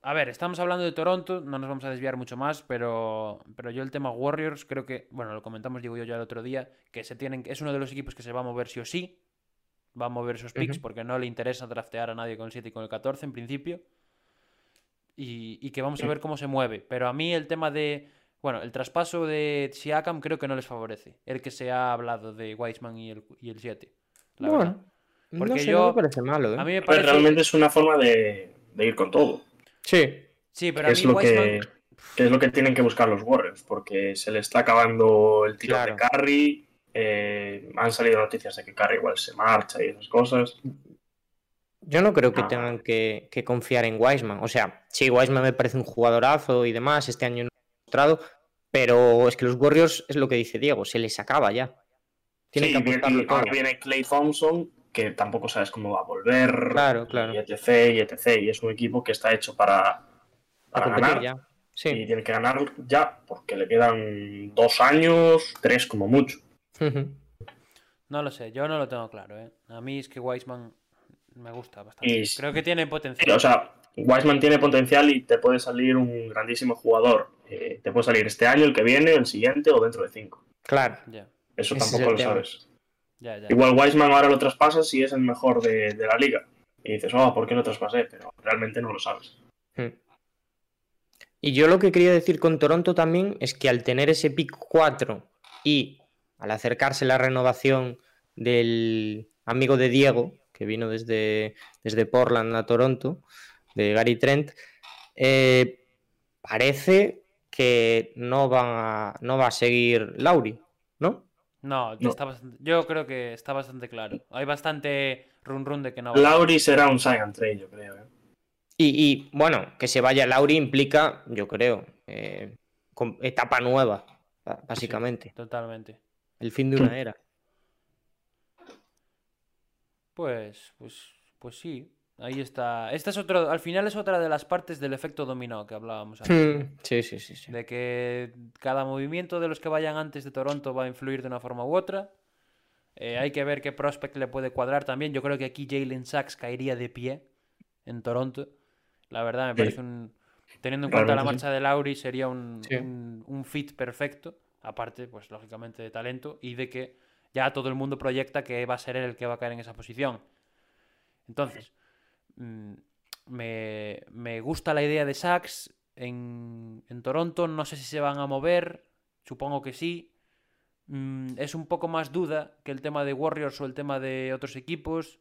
A ver, estamos hablando de Toronto, no nos vamos a desviar mucho más, pero, pero yo el tema Warriors creo que, bueno, lo comentamos, digo yo ya el otro día, que se tienen, es uno de los equipos que se va a mover sí o sí, va a mover esos picks porque no le interesa draftear a nadie con el 7 y con el 14 en principio, y, y que vamos a ver cómo se mueve. Pero a mí el tema de, bueno, el traspaso de Siakam creo que no les favorece, el que se ha hablado de Wiseman y el, y el 7. la verdad.
Bueno, no
Porque
sé,
yo-
no me parece malo, ¿eh?
A mí me
Pero
parece...
realmente es una forma de, de ir con todo.
Sí,
Sí, pero a
es
mí
lo que,
Wiseman...
que es lo que tienen que buscar los Warriors, porque se le está acabando el tiro
Claro.
de Curry. Eh, han salido noticias de que Curry igual se marcha y esas cosas.
yo no creo que
Ah.
tengan que, que confiar en Wiseman. O sea, sí, Wiseman me parece un jugadorazo y demás, este año no lo ha mostrado, pero es que los Warriors, es lo que dice Diego, se les acaba ya. Tienen
Sí,
que
y ahora viene Clay Thompson, que tampoco sabes cómo va a volver.
Claro, claro.
Y etc, y etc. Y es un equipo que está hecho para, para ganar.
ya. Sí.
Y tiene que ganar ya, porque le quedan dos años, tres como mucho.
No lo sé, yo no lo tengo claro, ¿eh? A mí es que Wiseman me gusta bastante.
Y-
Creo que tiene potencial.
o sea, Wiseman tiene potencial y te puede salir un grandísimo jugador. Eh, te puede salir este año, el que viene, el siguiente o dentro de cinco.
Claro.
Ya,
Eso
Ese
tampoco lo
tema.
sabes. Igual Wiseman ahora lo traspasas y es el mejor de, de la liga. Y dices, oh, ¿por qué lo traspasé? Pero realmente no lo sabes.
Mm. Y yo lo que quería decir con Toronto también es que al tener ese pick 4 y al acercarse la renovación del amigo de Diego, que vino desde, desde Portland a Toronto, de Gary Trent, eh, parece que no, van a, no va a seguir Lauri, ¿no?
No,
No.
está bastante- yo creo que está bastante claro. Hay bastante run run de que no va.
Lauri será un sign and trade, yo creo. ¿eh?
Y, y, bueno, que se vaya Lauri implica, yo creo, eh, etapa nueva, básicamente.
Totalmente.
El fin de una era.
Pues, pues, pues sí. Ahí está. Esta es otro, al final es otra de las partes del efecto dominó que hablábamos antes.
Mm, Sí, sí, sí, sí.
De que cada movimiento de los que vayan antes de Toronto va a influir de una forma u otra. Eh, hay que ver qué prospect le puede cuadrar también. Yo creo que aquí Jalen Sachs caería de pie en Toronto. La verdad, me parece un. Teniendo en cuenta la marcha de Lauri, sería un- un fit perfecto. Aparte, pues lógicamente de talento y de que ya todo el mundo proyecta que va a ser él el que va a caer en esa posición. Entonces, mm, me, me gusta la idea de Sachs en, en Toronto. No sé si se van a mover. Supongo que sí. Mm, es un poco más duda que el tema de Warriors o el tema de otros equipos.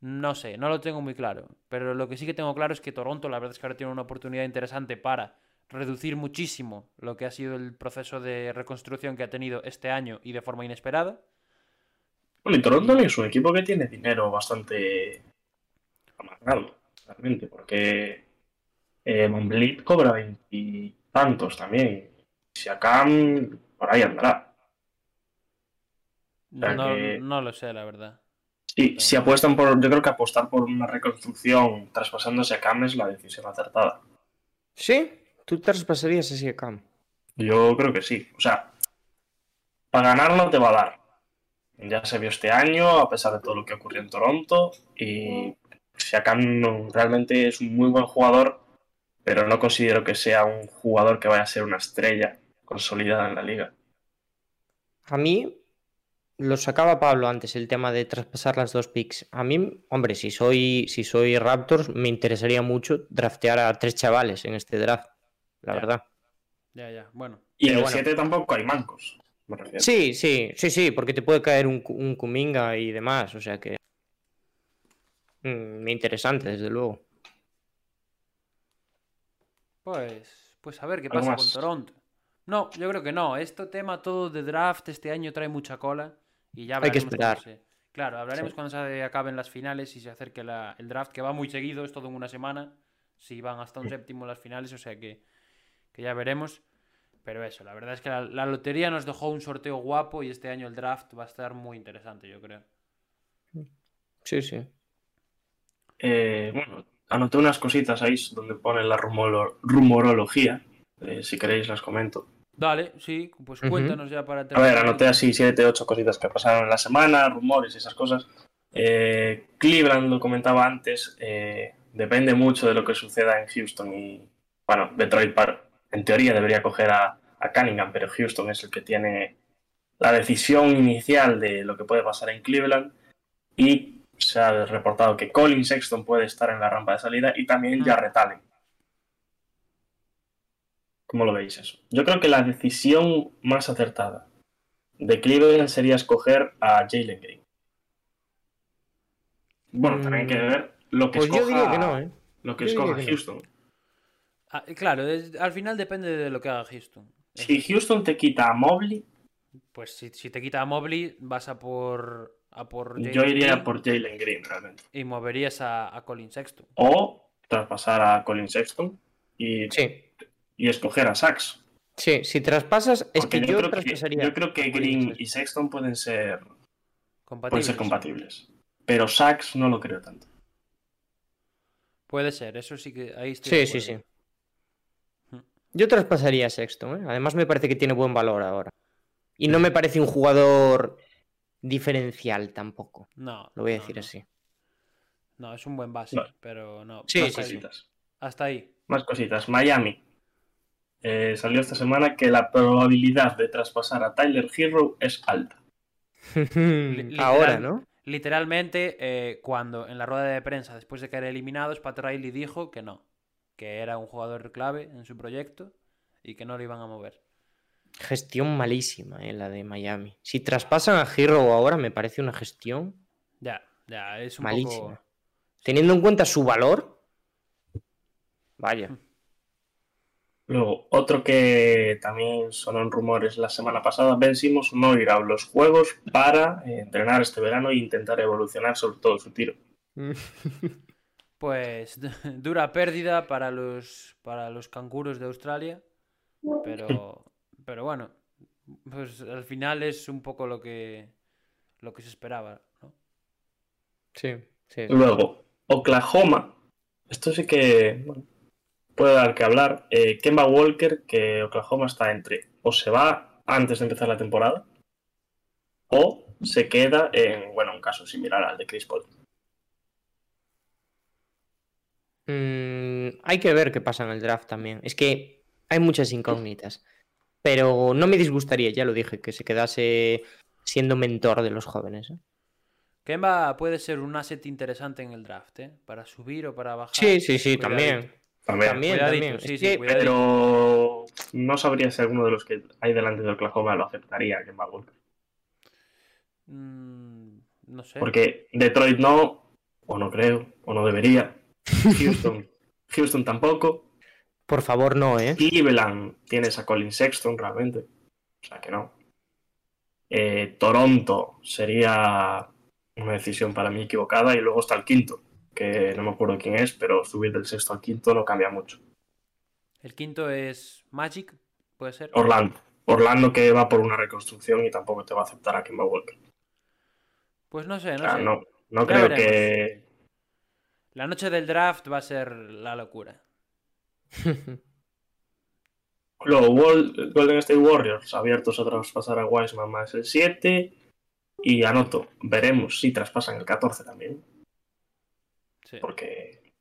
No sé, no lo tengo muy claro. Pero lo que sí que tengo claro es que Toronto, la verdad es que ahora tiene una oportunidad interesante para reducir muchísimo lo que ha sido el proceso de reconstrucción que ha tenido este año y de forma inesperada.
Bueno, y Toronto también es un equipo que tiene dinero bastante amarrado, realmente, porque eh, cobra veintitantos también. Siakam por ahí andará. sea
No,
que-
no lo sé, la verdad.
Sí, si apuestan por, yo creo que apostar por una reconstrucción traspasándose a Cam es la decisión acertada.
¿Sí? ¿Tú traspasarías ese Cam?
Yo creo que sí. O sea, para ganarlo te va a dar. Ya se vio este año, a pesar de todo lo que ocurrió en Toronto. Y Siakam realmente es un muy buen jugador, pero no considero que sea un jugador que vaya a ser una estrella consolidada en la liga.
A mí lo sacaba Pablo antes, el tema de traspasar las dos picks. A mí, hombre, si soy, si soy Raptors, me interesaría mucho draftear a tres chavales en este draft, la
Ya.
verdad.
Ya, ya. Bueno.
Y en el
bueno.
7 tampoco hay mancos.
Sí, sí, sí, sí, porque te puede caer un, un Kuminga y demás, o sea que... Mm, interesante, desde luego.
Pues, pues a ver qué
¿Algo
pasa
más?
con Toronto. No, yo creo que no. Este tema todo de draft este año trae mucha cola y ya
Hay que esperar.
se- Claro, hablaremos
Sí.
cuando se acaben las finales y se acerque la- el draft, que va muy seguido, es todo en una semana. Si van hasta un séptimo las finales, o sea que, que ya veremos. Pero eso, la verdad es que la, la lotería nos dejó un sorteo guapo y este año el draft va a estar muy interesante, yo creo.
Sí, sí.
Eh, bueno, anoté unas cositas ahí donde pone la rumorología. Eh, si queréis las comento.
Dale, sí, pues cuéntanos ya para
A ver,
terminar.
anoté así 7, 8 cositas que pasaron en la semana, rumores y esas cosas. Eh, Cleveland, lo comentaba antes, eh, depende mucho de lo que suceda en Houston y, bueno, Detroit par- en teoría debería coger a, a Cunningham, pero Houston es el que tiene la decisión inicial de lo que puede pasar en Cleveland y se ha reportado que Colin Sexton puede estar en la rampa de salida y también. Jarrett Allen. ¿Cómo lo veis eso? Yo creo que la decisión más acertada de Cleveland sería escoger a Jalen Green. Bueno, también hay que
Mm,
ver lo que
Pues yo
escoja,
diría que no, ¿eh?
lo que
yo
escoja
que no.
Ah, claro, es- al final depende de lo que haga Houston.
Si Houston te quita a Mobley,
Pues si, si te quita a Mobley, vas a por. A por
yo iría
Green
por Jalen Green realmente.
Y moverías a, a Colin Sexton.
O traspasar a Colin Sexton y,
Sí,
y escoger a Sachs.
sí, si traspasas, es
Porque
que
yo,
yo,
creo que,
traspasaría.
yo creo que Green
Sexton.
y Sexton pueden ser, pueden
Compatibles.
ser compatibles. Pero Sachs no lo creo tanto.
Puede ser, eso sí que. Ahí estoy
Sí, sí, sí. Yo traspasaría a Sexton, ¿eh? Además me parece que tiene buen valor ahora. Y no me parece un jugador diferencial tampoco.
No.
Lo voy a
no,
decir
no.
así.
No, es un buen base, pero no.
Sí,
Más
hasta, ahí.
cositas.
hasta ahí.
Más cositas. Miami. Eh, salió esta semana que la probabilidad de traspasar a Tyler Hero es alta.
Ahora, ¿no?
Literalmente, eh, cuando en la rueda de prensa, después de caer eliminados, Pat Riley dijo que no. Que era un jugador clave en su proyecto y que no lo iban a mover.
Gestión malísima, ¿eh? La de Miami. Si traspasan a Hero ahora, me parece una gestión
Ya, ya, es un
malísima.
poco.
Teniendo en cuenta su valor. Vaya.
Luego, otro que también sonó en rumores la semana pasada, Ben Simmons no irá a los juegos para eh, entrenar este verano e intentar evolucionar sobre todo su tiro.
Pues dura pérdida para los, para los canguros de Australia. Pero, pero bueno, pues al final es un poco lo que, lo que se esperaba. ¿no?
Sí, sí.
Luego, Oklahoma. Esto sí que bueno, puede dar que hablar. Eh, Kemba Walker, que Oklahoma está entre o se va antes de empezar la temporada o se queda en, bueno, un caso similar al de Chris Paul.
Mm, hay que ver qué pasa en el draft también. Es que hay muchas incógnitas. Pero no me disgustaría, ya lo dije, que se quedase siendo mentor de los jóvenes. ¿eh?
Kemba puede ser un asset interesante en el draft, ¿eh? Para subir o para bajar.
Sí, sí, sí,
Cuidadito.
también.
También.
También,
Cuidadito,
también.
sí,
Es
sí,
que-
cuidadito.
Pero no sabría si alguno de los que hay delante de Oklahoma lo aceptaría, Kemba Walker.
Mm, no sé.
Porque Detroit no, o no creo, o no debería. Houston, Houston tampoco.
Por favor, no, ¿eh?
Cleveland tienes a Colin Sexton realmente. O sea que no. Eh, Toronto sería una decisión para mí equivocada. Y luego está el quinto, que no me acuerdo quién es, pero subir del sexto al quinto no cambia mucho.
El quinto es Magic, puede ser.
Orlando. Orlando que va por una reconstrucción y tampoco te va a aceptar a Kemba Walker.
Pues no sé, no
O sea,
sé.
no, creo
veremos.
que.
La noche del draft va a ser la locura.
Luego, Golden State Warriors abiertos a traspasar a Wiseman más el 7. Y anoto, veremos si traspasan el 14 también.
Sí.
Porque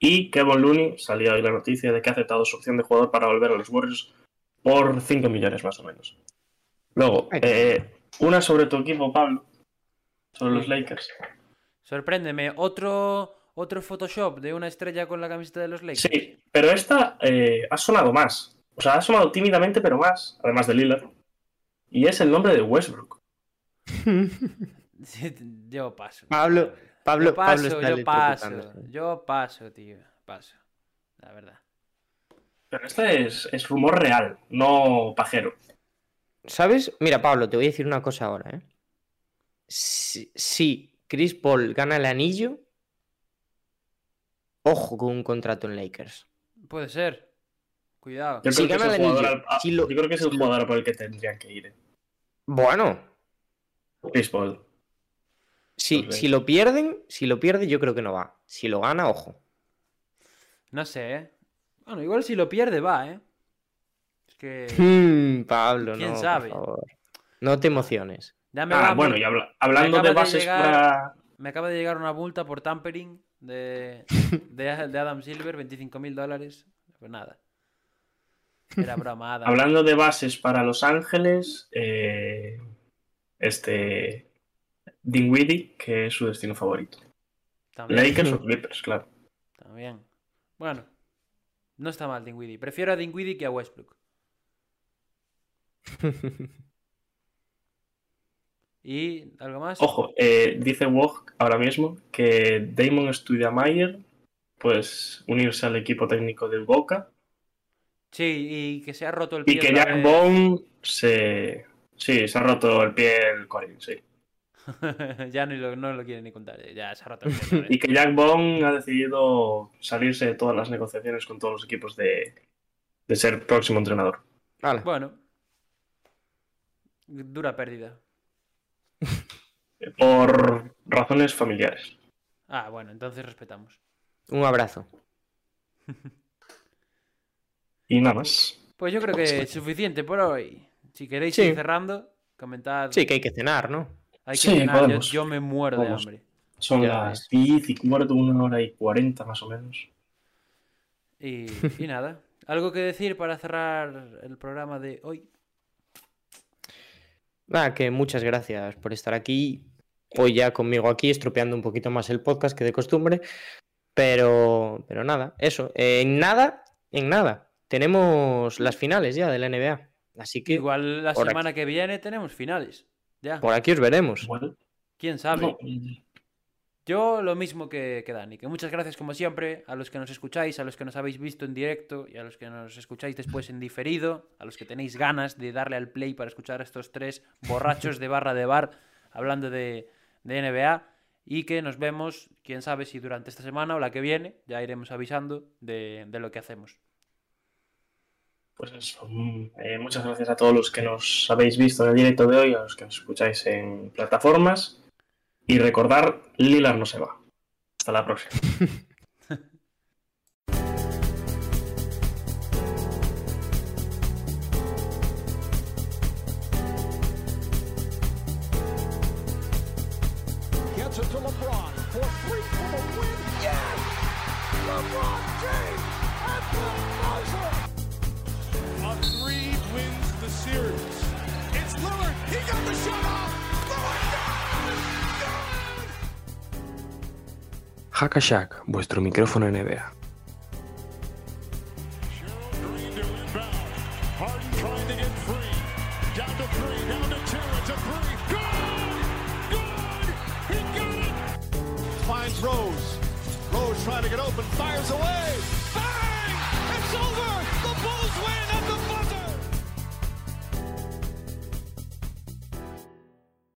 Y Kevin Looney salió ahí la noticia de que ha aceptado su opción de jugador para volver a los Warriors por 5 millones más o menos. Luego, eh, una sobre tu equipo, Pablo, sobre los Lakers.
Sorpréndeme, otro, otro Photoshop de una estrella con la camiseta de los Lakers.
Sí, pero esta eh, ha sonado más. O sea, ha sonado tímidamente, pero más, además de Lillard. Y es el nombre de Westbrook.
Yo paso.
Pablo, Pablo,
yo paso,
Pablo está
yo paso. Yo paso, tío. Paso. La verdad.
Pero este es, es rumor real, no pajero.
¿Sabes? Mira, Pablo, te voy a decir una cosa ahora, ¿eh? Si, si Chris Paul gana el anillo, ojo con un contrato en Lakers.
Puede ser. Cuidado.
Yo
Si
creo, que es el jugador al- ah,
si lo-
yo creo que es el
si
jugador por el que tendrían que ir. eh.
Bueno,
Chris Paul.
si,
Pues
si lo pierden, si lo pierde, yo creo que no va. Si lo gana, ojo.
No sé, ¿eh? Bueno, igual si lo pierde va, ¿eh? Es que...
Hmm, Pablo,
¿Quién
no, por
sabe?
favor. No te emociones.
Ya me,
Ah, bueno, y habla- hablando de
de
bases
llegar-
para.
me acaba de llegar una multa por tampering de, de, de Adam Silver, 25 mil dólares. Pues nada. Era broma, Adam.
Hablando de bases para Los Ángeles, eh, este. Dinwiddie, que es su destino favorito.
También,
Lakers o Clippers, claro.
también. Bueno, no está mal Dinwiddie. Prefiero a Dinwiddie que a Westbrook. ¿Y algo más?
Ojo, eh, dice Woj ahora mismo que Damon Studamayer, pues unirse al equipo técnico del Boca
Sí, y que se ha roto el
y
pie.
que
otra
Jack
vez.
Bone se. Sí, se ha roto el pie el Corin, sí.
ya ni lo- no lo quiere ni contar. Ya se ha roto el pie.
Y que Jack Bone ha decidido salirse de todas las negociaciones con todos los equipos de, de ser próximo entrenador.
Hala.
Bueno. Dura pérdida.
Por razones familiares.
Ah, bueno, entonces respetamos.
Un abrazo.
Y nada más.
Pues yo creo que es suficiente por hoy. Si queréis
Sí.
ir cerrando, comentad.
Sí, que hay que cenar, ¿no?
Hay que
Sí,
cenar, yo-
podemos.
Yo, me muero de hambre.
Son
Ya
las 10 y cuarto, una hora y 40 más o menos.
Y, y nada. ¿Algo que decir para cerrar el programa de hoy?
Nada, que muchas gracias por estar aquí. Hoy ya conmigo aquí, estropeando un poquito más el podcast que de costumbre. Pero, pero nada, eso. eh, en nada, en nada. Tenemos las finales ya de la NBA. Así que
Igual la
aquí.
semana que viene tenemos finales. Ya.
por aquí os veremos.
Bueno,
¿Quién sabe?
no,
Yo lo mismo que, Dani, que muchas gracias como siempre a los que nos escucháis, a los que nos habéis visto en directo y a los que nos escucháis después en diferido, a los que tenéis ganas de darle al play para escuchar a estos tres borrachos de barra de bar hablando de, NBA y que nos vemos, quién sabe si durante esta semana o la que viene, ya iremos avisando de, lo que hacemos.
Pues eso. eh, muchas gracias a todos los que nos habéis visto en el directo de hoy, a los que nos escucháis en plataformas. Y recordar, Lilar no se va. Hasta la próxima. Hackashack, vuestro micrófono NBA.